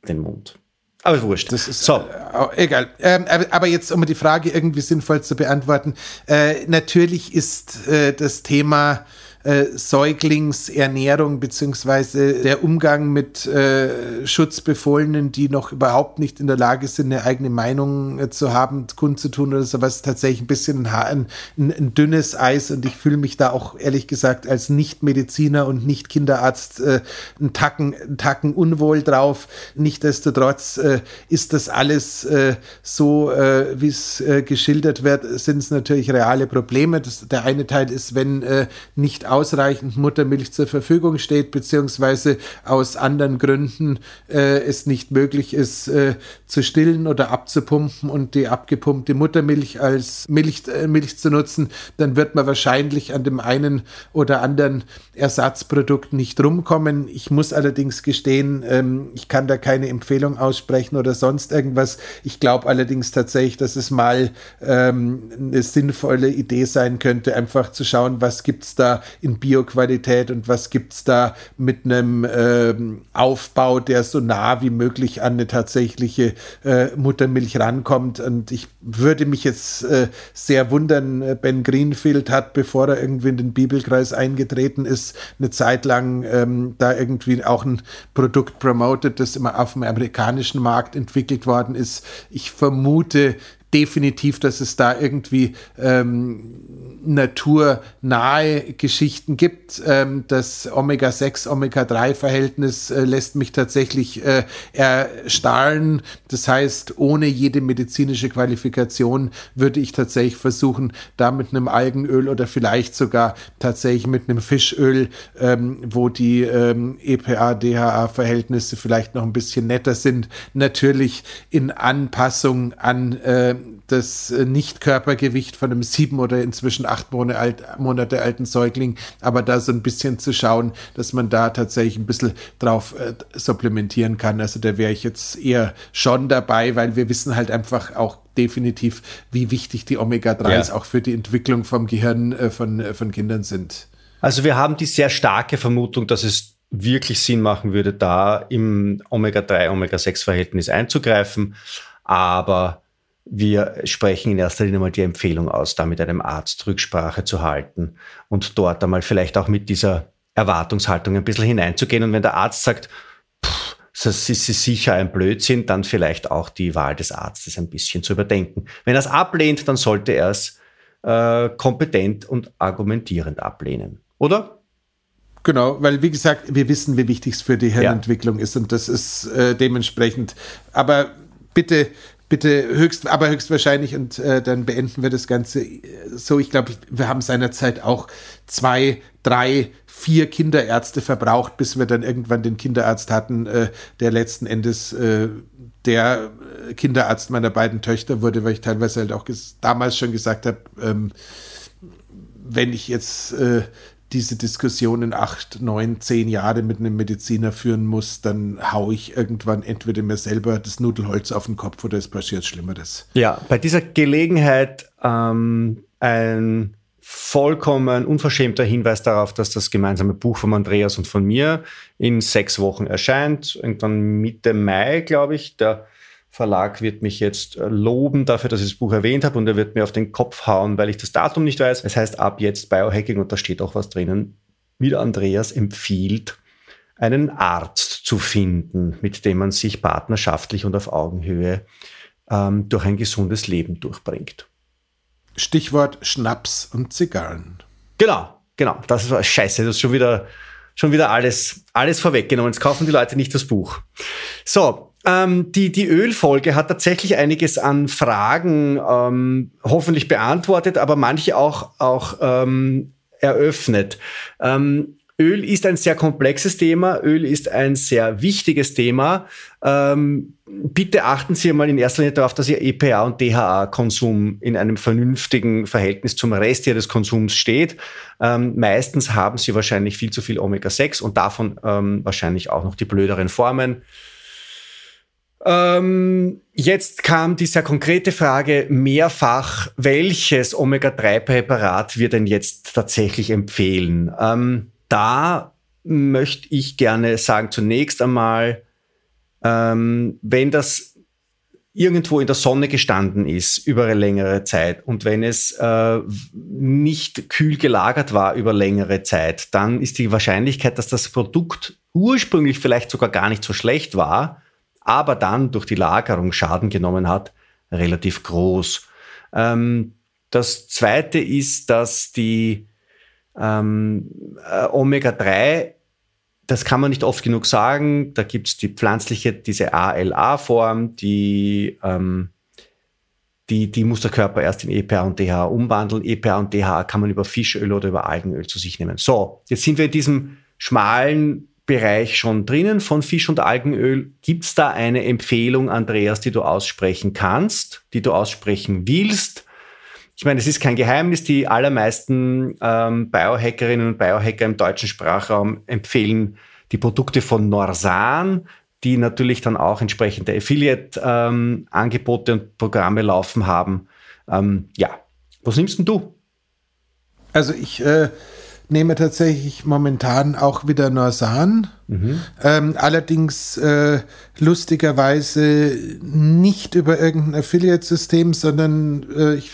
den Mund. Aber wurscht. Das ist so. Äh, egal. Ähm, aber jetzt, um die Frage irgendwie sinnvoll zu beantworten, äh, natürlich ist äh, das Thema äh, Säuglingsernährung beziehungsweise der Umgang mit äh, Schutzbefohlenen, die noch überhaupt nicht in der Lage sind, eine eigene Meinung äh, zu haben, kundzutun oder sowas, tatsächlich ein bisschen ein, ein, ein dünnes Eis und ich fühle mich da auch ehrlich gesagt als Nicht-Mediziner und Nicht-Kinderarzt äh, einen, Tacken, einen Tacken unwohl drauf. Nichtsdestotrotz äh, ist das alles äh, so, äh, wie es äh, geschildert wird, sind es natürlich reale Probleme. Das, der eine Teil ist, wenn äh, nicht ausreichend Muttermilch zur Verfügung steht, beziehungsweise aus anderen Gründen äh, es nicht möglich ist, äh, zu stillen oder abzupumpen und die abgepumpte Muttermilch als Milch, äh, Milch zu nutzen, dann wird man wahrscheinlich an dem einen oder anderen Ersatzprodukt nicht rumkommen. Ich muss allerdings gestehen, ähm, ich kann da keine Empfehlung aussprechen oder sonst irgendwas. Ich glaube allerdings tatsächlich, dass es mal ähm, eine sinnvolle Idee sein könnte, einfach zu schauen, was gibt es da in Bioqualität und was gibt es da mit einem ähm, Aufbau, der so nah wie möglich an eine tatsächliche äh, Muttermilch rankommt. Und ich würde mich jetzt äh, sehr wundern, äh, Ben Greenfield hat, bevor er irgendwie in den Bibelkreis eingetreten ist, eine Zeit lang ähm, da irgendwie auch ein Produkt promotet, das immer auf dem amerikanischen Markt entwickelt worden ist. Ich vermute, definitiv, dass es da irgendwie ähm, naturnahe Geschichten gibt. Ähm, das Omega-6, Omega-3-Verhältnis äh, lässt mich tatsächlich äh, erstarren. Das heißt, ohne jede medizinische Qualifikation würde ich tatsächlich versuchen, da mit einem Algenöl oder vielleicht sogar tatsächlich mit einem Fischöl, ähm, wo die ähm, EPA-DHA-Verhältnisse vielleicht noch ein bisschen netter sind, natürlich in Anpassung an äh, das äh, Nicht-Körpergewicht von einem sieben oder inzwischen acht Monate alten Säugling, aber da so ein bisschen zu schauen, dass man da tatsächlich ein bisschen drauf äh, supplementieren kann. Also da wäre ich jetzt eher schon dabei, weil wir wissen halt einfach auch definitiv, wie wichtig die Omega-3s ja. auch für die Entwicklung vom Gehirn äh, von, äh, von Kindern sind. Also wir haben die sehr starke Vermutung, dass es wirklich Sinn machen würde, da im Omega-3, Omega-6-Verhältnis einzugreifen. Aber wir sprechen in erster Linie mal die Empfehlung aus, da mit einem Arzt Rücksprache zu halten und dort einmal vielleicht auch mit dieser Erwartungshaltung ein bisschen hineinzugehen. Und wenn der Arzt sagt, pff, das ist sicher ein Blödsinn, dann vielleicht auch die Wahl des Arztes ein bisschen zu überdenken. Wenn er es ablehnt, dann sollte er es äh, kompetent und argumentierend ablehnen. Oder? Genau, weil wie gesagt, wir wissen, wie wichtig es für die Hirnentwicklung ja. ist und das ist äh, dementsprechend. Aber bitte bitte höchst, aber höchstwahrscheinlich und äh, dann beenden wir das Ganze so. Ich glaube, wir haben seinerzeit auch zwei, drei, vier Kinderärzte verbraucht, bis wir dann irgendwann den Kinderarzt hatten, äh, der letzten Endes äh, der Kinderarzt meiner beiden Töchter wurde, weil ich teilweise halt auch damals schon gesagt habe, ähm, wenn ich jetzt äh, diese Diskussionen acht, neun, zehn Jahre mit einem Mediziner führen muss, dann haue ich irgendwann entweder mir selber das Nudelholz auf den Kopf oder es passiert Schlimmeres. Ja, bei dieser Gelegenheit ähm, ein vollkommen unverschämter Hinweis darauf, dass das gemeinsame Buch von Andreas und von mir in sechs Wochen erscheint. Irgendwann Mitte Mai, glaube ich. Der Verlag wird mich jetzt äh, loben dafür, dass ich das Buch erwähnt habe und er wird mir auf den Kopf hauen, weil ich das Datum nicht weiß. Es heißt ab jetzt Biohacking und da steht auch was drinnen. Wie Andreas empfiehlt, einen Arzt zu finden, mit dem man sich partnerschaftlich und auf Augenhöhe ähm, durch ein gesundes Leben durchbringt. Stichwort Schnaps und Zigarren. Genau, genau. Das war scheiße. Das ist schon wieder, schon wieder alles, alles vorweggenommen. Jetzt kaufen die Leute nicht das Buch. So, ähm, die, die Ölfolge hat tatsächlich einiges an Fragen ähm, hoffentlich beantwortet, aber manche auch, auch ähm, eröffnet. Ähm, Öl ist ein sehr komplexes Thema. Öl ist ein sehr wichtiges Thema. Ähm, bitte achten Sie mal in erster Linie darauf, dass Ihr EPA und DHA-Konsum in einem vernünftigen Verhältnis zum Rest Ihres Konsums steht. Ähm, meistens haben Sie wahrscheinlich viel zu viel Omega-6 und davon wahrscheinlich auch noch die blöderen Formen. Ähm, jetzt kam die sehr konkrete Frage mehrfach, welches Omega-3-Präparat wir denn jetzt tatsächlich empfehlen? Ähm, da möchte ich gerne sagen, zunächst einmal, ähm, wenn das irgendwo in der Sonne gestanden ist über eine längere Zeit und wenn es äh, nicht kühl gelagert war über längere Zeit, dann ist die Wahrscheinlichkeit, dass das Produkt ursprünglich vielleicht sogar gar nicht so schlecht war, aber dann durch die Lagerung Schaden genommen hat, relativ groß. Ähm, das zweite ist, dass die ähm, äh, Omega-3 das kann man nicht oft genug sagen. Da gibt es die pflanzliche, diese ALA-Form, die, ähm, die, die muss der Körper erst in EPA und DHA umwandeln. EPA und DHA kann man über Fischöl oder über Algenöl zu sich nehmen. So, jetzt sind wir in diesem schmalen Bereich schon drinnen von Fisch- und Algenöl. Gibt es da eine Empfehlung, Andreas, die du aussprechen kannst, die du aussprechen willst? Ich meine, es ist kein Geheimnis, die allermeisten ähm, Biohackerinnen und Biohacker im deutschen Sprachraum empfehlen die Produkte von Norsan, die natürlich dann auch entsprechende Affiliate-Angebote ähm, und Programme laufen haben. Ähm, ja, was nimmst denn du? Also ich äh, nehme tatsächlich momentan auch wieder Norsan. Mhm. Ähm, allerdings äh, lustigerweise nicht über irgendein Affiliate-System, sondern äh, ich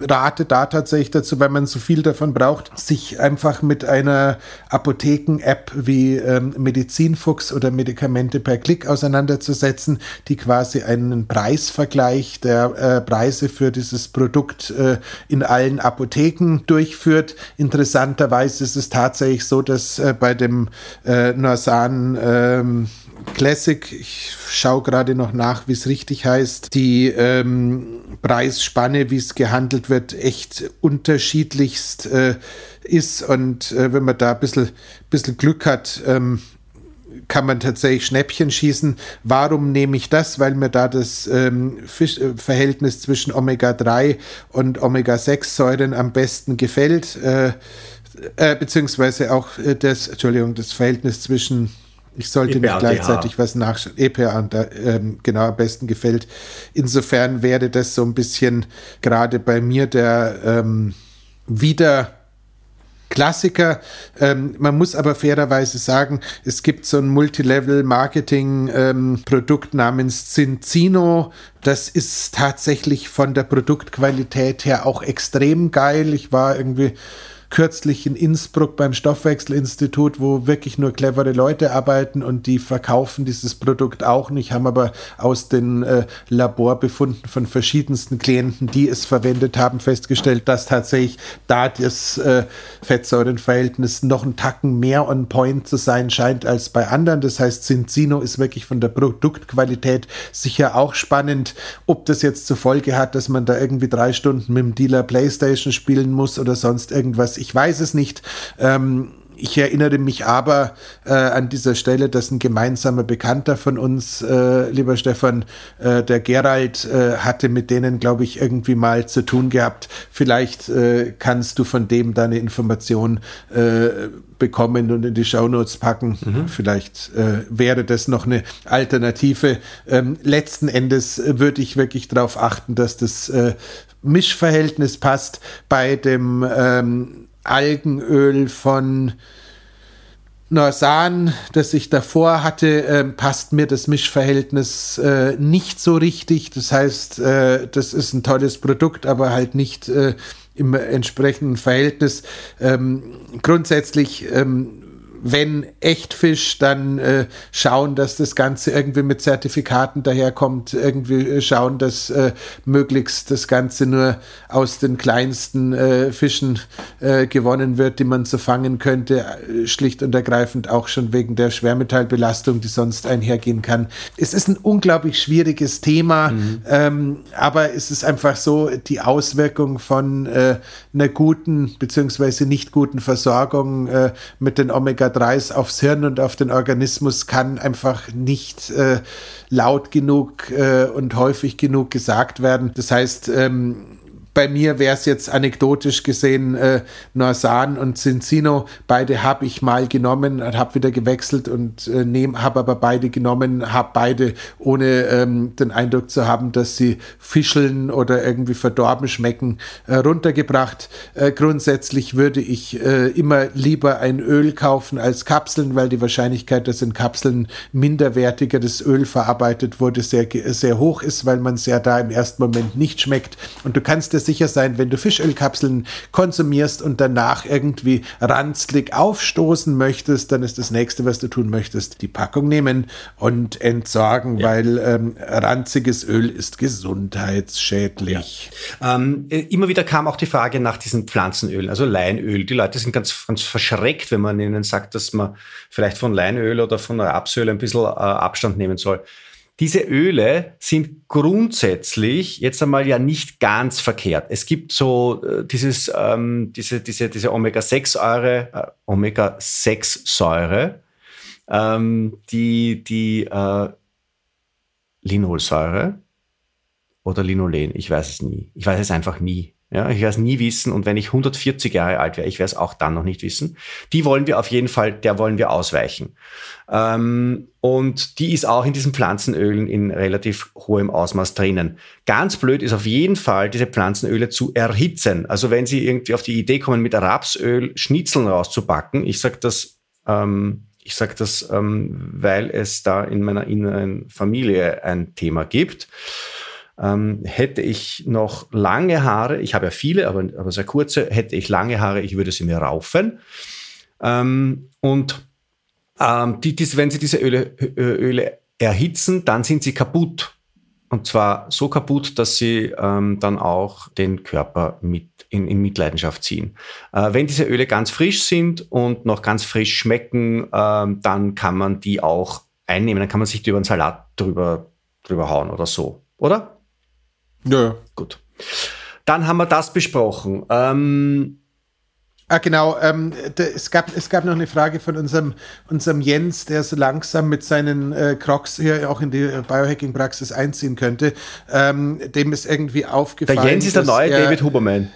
rate da tatsächlich dazu, weil man so viel davon braucht, sich einfach mit einer Apotheken-App wie ähm, Medizinfuchs oder Medikamente per Klick auseinanderzusetzen, die quasi einen Preisvergleich der äh, Preise für dieses Produkt äh, in allen Apotheken durchführt. Interessanterweise ist es tatsächlich so, dass äh, bei dem äh, Norsan ähm, Classic, ich schaue gerade noch nach, wie es richtig heißt, die ähm, Preisspanne, wie es gehandelt wird, echt unterschiedlichst äh, ist. Und äh, wenn man da ein bisschen, bisschen Glück hat, ähm, kann man tatsächlich Schnäppchen schießen. Warum nehme ich das? Weil mir da das ähm, äh, Verhältnis zwischen Omega-3 und Omega-6-Säuren am besten gefällt. Äh, äh, beziehungsweise auch äh, das, Entschuldigung, das Verhältnis zwischen ich sollte EPA nicht gleichzeitig was nachschauen. EPA ähm, genau am besten gefällt. Insofern wäre das so ein bisschen gerade bei mir der ähm, wieder Klassiker. Ähm, man muss aber fairerweise sagen, es gibt so ein Multilevel-Marketing-Produkt ähm, namens Cincino. Das ist tatsächlich von der Produktqualität her auch extrem geil. Ich war irgendwie kürzlich in Innsbruck beim Stoffwechselinstitut, wo wirklich nur clevere Leute arbeiten und die verkaufen dieses Produkt auch nicht, haben aber aus den äh, Laborbefunden von verschiedensten Klienten, die es verwendet haben, festgestellt, dass tatsächlich da das äh, Fettsäurenverhältnis noch einen Tacken mehr on point zu sein scheint als bei anderen. Das heißt, Cincino ist wirklich von der Produktqualität sicher auch spannend. Ob das jetzt zur Folge hat, dass man da irgendwie drei Stunden mit dem Dealer Playstation spielen muss oder sonst irgendwas ich weiß es nicht. Ähm, ich erinnere mich aber äh, an dieser Stelle, dass ein gemeinsamer Bekannter von uns, äh, lieber Stefan, äh, der Gerald, äh, hatte mit denen, glaube ich, irgendwie mal zu tun gehabt. Vielleicht äh, kannst du von dem deine Information äh, bekommen und in die Shownotes packen. Mhm. Vielleicht wäre das noch eine Alternative. Ähm, letzten Endes würde ich wirklich darauf achten, dass das Mischverhältnis passt bei dem ähm, Algenöl von Norsan, das ich davor hatte, äh, passt mir das Mischverhältnis äh, nicht so richtig. Das heißt, äh, das ist ein tolles Produkt, aber halt nicht äh, im entsprechenden Verhältnis. Ähm, grundsätzlich ähm, wenn Echtfisch, dann äh, schauen, dass das Ganze irgendwie mit Zertifikaten daherkommt, irgendwie äh, schauen, dass äh, möglichst das Ganze nur aus den kleinsten äh, Fischen äh, gewonnen wird, die man so fangen könnte, äh, schlicht und ergreifend auch schon wegen der Schwermetallbelastung, die sonst einhergehen kann. Es ist ein unglaublich schwieriges Thema, mhm. ähm, aber es ist einfach so, die Auswirkung von einer guten beziehungsweise nicht guten Versorgung mit den Omega Omega-3s aufs Hirn und auf den Organismus kann einfach nicht äh, laut genug äh, und häufig genug gesagt werden. Das heißt, ähm, bei mir wäre es jetzt anekdotisch gesehen äh, Norsan und Cincino. Beide habe ich mal genommen, habe wieder gewechselt und äh, habe aber beide genommen, habe beide ohne ähm, den Eindruck zu haben, dass sie fischeln oder irgendwie verdorben schmecken, äh, runtergebracht. Äh, grundsätzlich würde ich äh, immer lieber ein Öl kaufen als Kapseln, weil die Wahrscheinlichkeit, dass in Kapseln minderwertigeres Öl verarbeitet wurde, sehr, sehr hoch ist, weil man es ja da im ersten Moment nicht schmeckt. Und du kannst dir sicher sein, wenn du Fischölkapseln konsumierst und danach irgendwie ranzlig aufstoßen möchtest, dann ist das nächste, was du tun möchtest, die Packung nehmen und entsorgen, ja. weil ähm, ranziges Öl ist gesundheitsschädlich. Ja. Ähm, äh, immer wieder kam auch die Frage nach diesen Pflanzenölen, also Leinöl. Die Leute sind ganz, ganz verschreckt, wenn man ihnen sagt, dass man vielleicht von Leinöl oder von Rapsöl ein bisschen äh, Abstand nehmen soll. Diese Öle sind grundsätzlich jetzt einmal ja nicht ganz verkehrt. Es gibt so äh, dieses, ähm, diese, diese, diese Omega-6-Säure, äh, Omega-6-Säure, ähm, die, die äh, Linolsäure oder Linolen, ich weiß es nie. Ich weiß es einfach nie. Ja, ich werde es nie wissen und wenn ich 140 Jahre alt wäre, ich werde es auch dann noch nicht wissen. Die wollen wir auf jeden Fall, der wollen wir ausweichen. Ähm, und die ist auch in diesen Pflanzenölen in relativ hohem Ausmaß drinnen. Ganz blöd ist auf jeden Fall, diese Pflanzenöle zu erhitzen. Also wenn Sie irgendwie auf die Idee kommen, mit Rapsöl Schnitzeln rauszubacken, ich sage das, ähm, ich sage das, ähm, weil es da in meiner inneren Familie ein Thema gibt ähm, hätte ich noch lange Haare, ich habe ja viele, aber, aber sehr kurze, hätte ich lange Haare, ich würde sie mir raufen. Ähm, und ähm, die, die, wenn Sie diese Öle, Öle erhitzen, dann sind sie kaputt. Und zwar so kaputt, dass sie ähm, dann auch den Körper mit in, in Mitleidenschaft ziehen. Äh, wenn diese Öle ganz frisch sind und noch ganz frisch schmecken, ähm, dann kann man die auch einnehmen. Dann kann man sich die über einen Salat drüber, drüber hauen oder so. Oder? Ja. Gut. Dann haben wir das besprochen. Ähm, Ah, genau. Ähm, es, gab, es gab noch eine Frage von unserem, unserem Jens, der so langsam mit seinen äh, Crocs hier auch in die Biohacking-Praxis einziehen könnte. Ähm, dem ist irgendwie aufgefallen. Der Jens ist der neue David Huberman.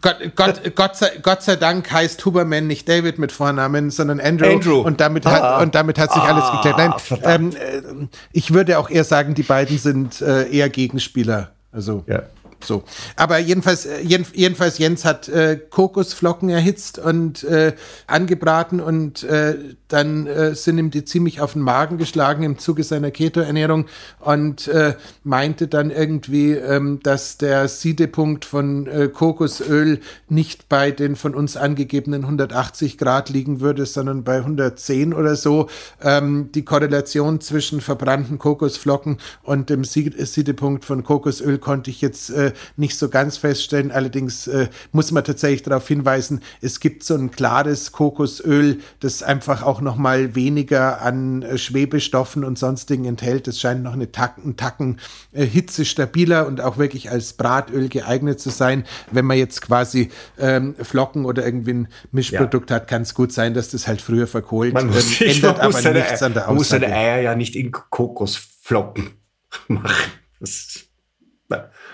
Gott, Gott, Gott, sei, Gott sei Dank heißt Huberman nicht David mit Vornamen, sondern Andrew. Andrew. Und, damit hat, ah. und damit hat sich ah, alles geklärt. Nein, ähm, äh, ich würde auch eher sagen, die beiden sind äh, eher Gegenspieler. Also. Ja. So. Aber jedenfalls, äh, jedenfalls Jens hat äh, Kokosflocken erhitzt und äh, angebraten und äh, dann äh, sind ihm die ziemlich auf den Magen geschlagen im Zuge seiner Keto-Ernährung und äh, meinte dann irgendwie, ähm, dass der Siedepunkt von äh, Kokosöl nicht bei den von uns angegebenen 180 Grad liegen würde, sondern bei 110 oder so. Ähm, die Korrelation zwischen verbrannten Kokosflocken und dem Siedepunkt von Kokosöl konnte ich jetzt äh, nicht so ganz feststellen. Allerdings äh, muss man tatsächlich darauf hinweisen, es gibt so ein klares Kokosöl, das einfach auch noch mal weniger an äh, Schwebestoffen und sonstigen enthält. Es scheint noch eine Tacken, Tacken äh, Hitze stabiler und auch wirklich als Bratöl geeignet zu sein. Wenn man jetzt quasi ähm, Flocken oder irgendwie ein Mischprodukt ja. hat, kann es gut sein, dass das halt früher verkohlt. Man muss, ähm, ändert aber seine, nichts an der Aussage. Man muss seine Eier ja nicht in Kokosflocken *laughs* machen. Das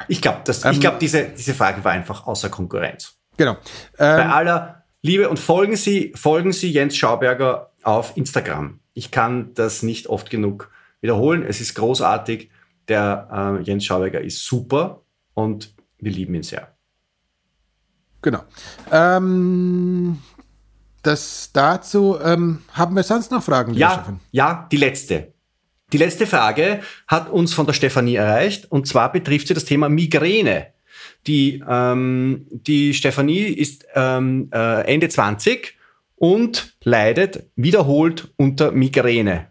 ich glaube, ähm, glaub, diese, diese Frage war einfach außer Konkurrenz. Genau. Ähm, Bei aller Liebe und folgen Sie, folgen Sie Jens Schauberger auf Instagram. Ich kann das nicht oft genug wiederholen. Es ist großartig. Der äh, Jens Schauberger ist super und wir lieben ihn sehr. Genau. Ähm, das dazu. Ähm, haben wir sonst noch Fragen? Ja, ja, die letzte. Die letzte Frage hat uns von der Stefanie erreicht und zwar betrifft sie das Thema Migräne. Die, ähm, die Stefanie ist ähm, äh, Ende 20 und leidet wiederholt unter Migräne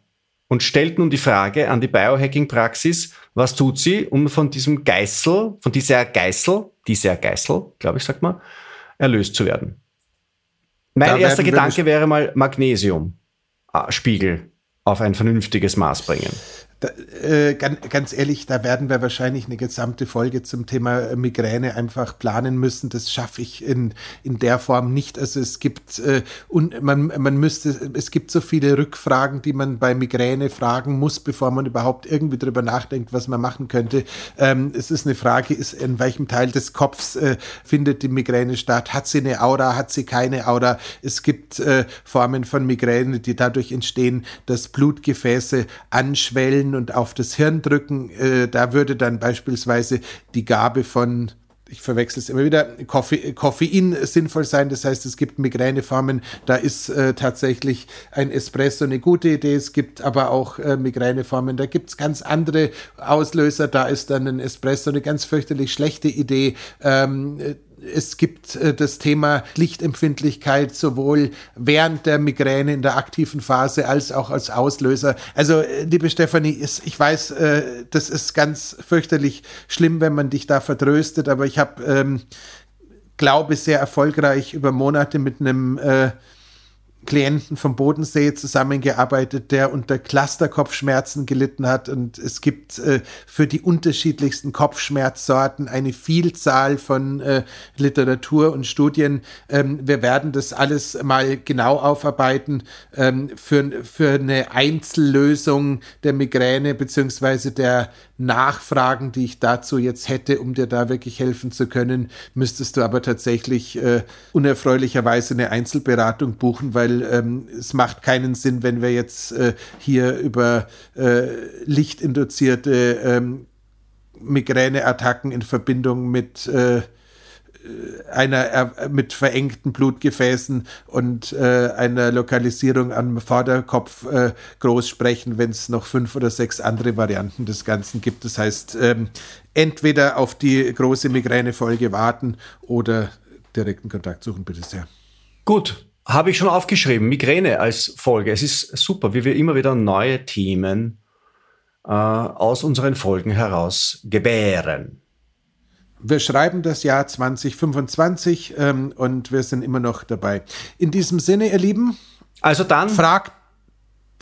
und stellt nun die Frage an die Biohacking-Praxis, was tut sie, um von diesem Geißel, von dieser Geißel, dieser Geißel, glaube ich, sagt man, erlöst zu werden. Mein da erster Gedanke wäre mal Magnesium, ah, Spiegel auf ein vernünftiges Maß bringen. Da, äh, ganz, ganz, ehrlich, da werden wir wahrscheinlich eine gesamte Folge zum Thema Migräne einfach planen müssen. Das schaffe ich in, in der Form nicht. Also es gibt äh, und man, man müsste, es gibt so viele Rückfragen, die man bei Migräne fragen muss, bevor man überhaupt irgendwie darüber nachdenkt, was man machen könnte. Ähm, es ist eine Frage, ist in welchem Teil des Kopfs äh, findet die Migräne statt? Hat sie eine Aura? Hat sie keine Aura? Es gibt äh, Formen von Migräne, die dadurch entstehen, dass Blutgefäße anschwellen und auf das Hirn drücken. Äh, da würde dann beispielsweise die Gabe von ich verwechsel es immer wieder, Koffe, Koffein sinnvoll sein. Das heißt, es gibt Migräneformen, da ist äh, tatsächlich ein Espresso eine gute Idee. Es gibt aber auch äh, Migräneformen, da gibt es ganz andere Auslöser. Da ist dann ein Espresso eine ganz fürchterlich schlechte Idee. Ähm, es gibt äh, das Thema Lichtempfindlichkeit sowohl während der Migräne in der aktiven Phase als auch als Auslöser. Also, äh, liebe Stefanie, ich weiß, äh, das ist ganz fürchterlich schlimm, wenn man dich da vertröstet, aber ich habe, ähm, glaube, sehr erfolgreich über Monate mit einem äh, Klienten vom Bodensee zusammengearbeitet, der unter Clusterkopfschmerzen gelitten hat. Und es gibt äh, für die unterschiedlichsten Kopfschmerzsorten eine Vielzahl von äh, Literatur und Studien. Ähm, wir werden das alles mal genau aufarbeiten ähm, für, für eine Einzellösung der Migräne beziehungsweise der Nachfragen, die ich dazu jetzt hätte, um dir da wirklich helfen zu können, müsstest du aber tatsächlich äh, unerfreulicherweise eine Einzelberatung buchen, weil ähm, es macht keinen Sinn, wenn wir jetzt äh, hier über äh, lichtinduzierte ähm, Migräneattacken in Verbindung mit äh, einer mit verengten Blutgefäßen und äh, einer Lokalisierung am Vorderkopf äh, groß sprechen, wenn es noch fünf oder sechs andere Varianten des Ganzen gibt. Das heißt, ähm, entweder auf die große Migränefolge warten oder direkten Kontakt suchen, bitte sehr. Gut, habe ich schon aufgeschrieben. Migräne als Folge. Es ist super, wie wir immer wieder neue Themen äh, aus unseren Folgen heraus gebären. Wir schreiben das Jahr 2025 ähm, und wir sind immer noch dabei. In diesem Sinne, ihr Lieben, also dann fragt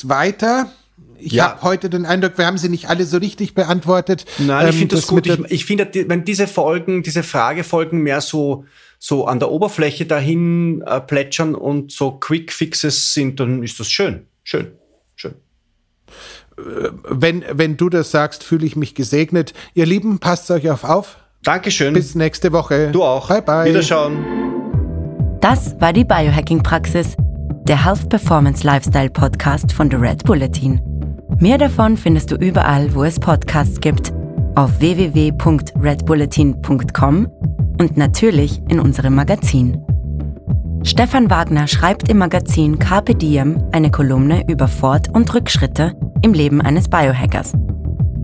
weiter. Ich ja. habe heute den Eindruck, wir haben sie nicht alle so richtig beantwortet. Nein, ich ähm, finde das, das gut. Ich, ich finde, wenn diese Folgen, diese Fragefolgen mehr so so an der Oberfläche dahin äh, plätschern und so Quick Fixes sind, dann ist das schön, schön, schön. Äh, wenn, wenn du das sagst, fühle ich mich gesegnet. Ihr Lieben, passt euch auf auf. Dankeschön. Bis nächste Woche. Du auch. Bye, bye. Wiederschauen. Das war die Biohacking-Praxis, der Health Performance Lifestyle Podcast von The Red Bulletin. Mehr davon findest du überall, wo es Podcasts gibt, auf www.redbulletin.com und natürlich in unserem Magazin. Stefan Wagner schreibt im Magazin Carpe Diem eine Kolumne über Fort- und Rückschritte im Leben eines Biohackers.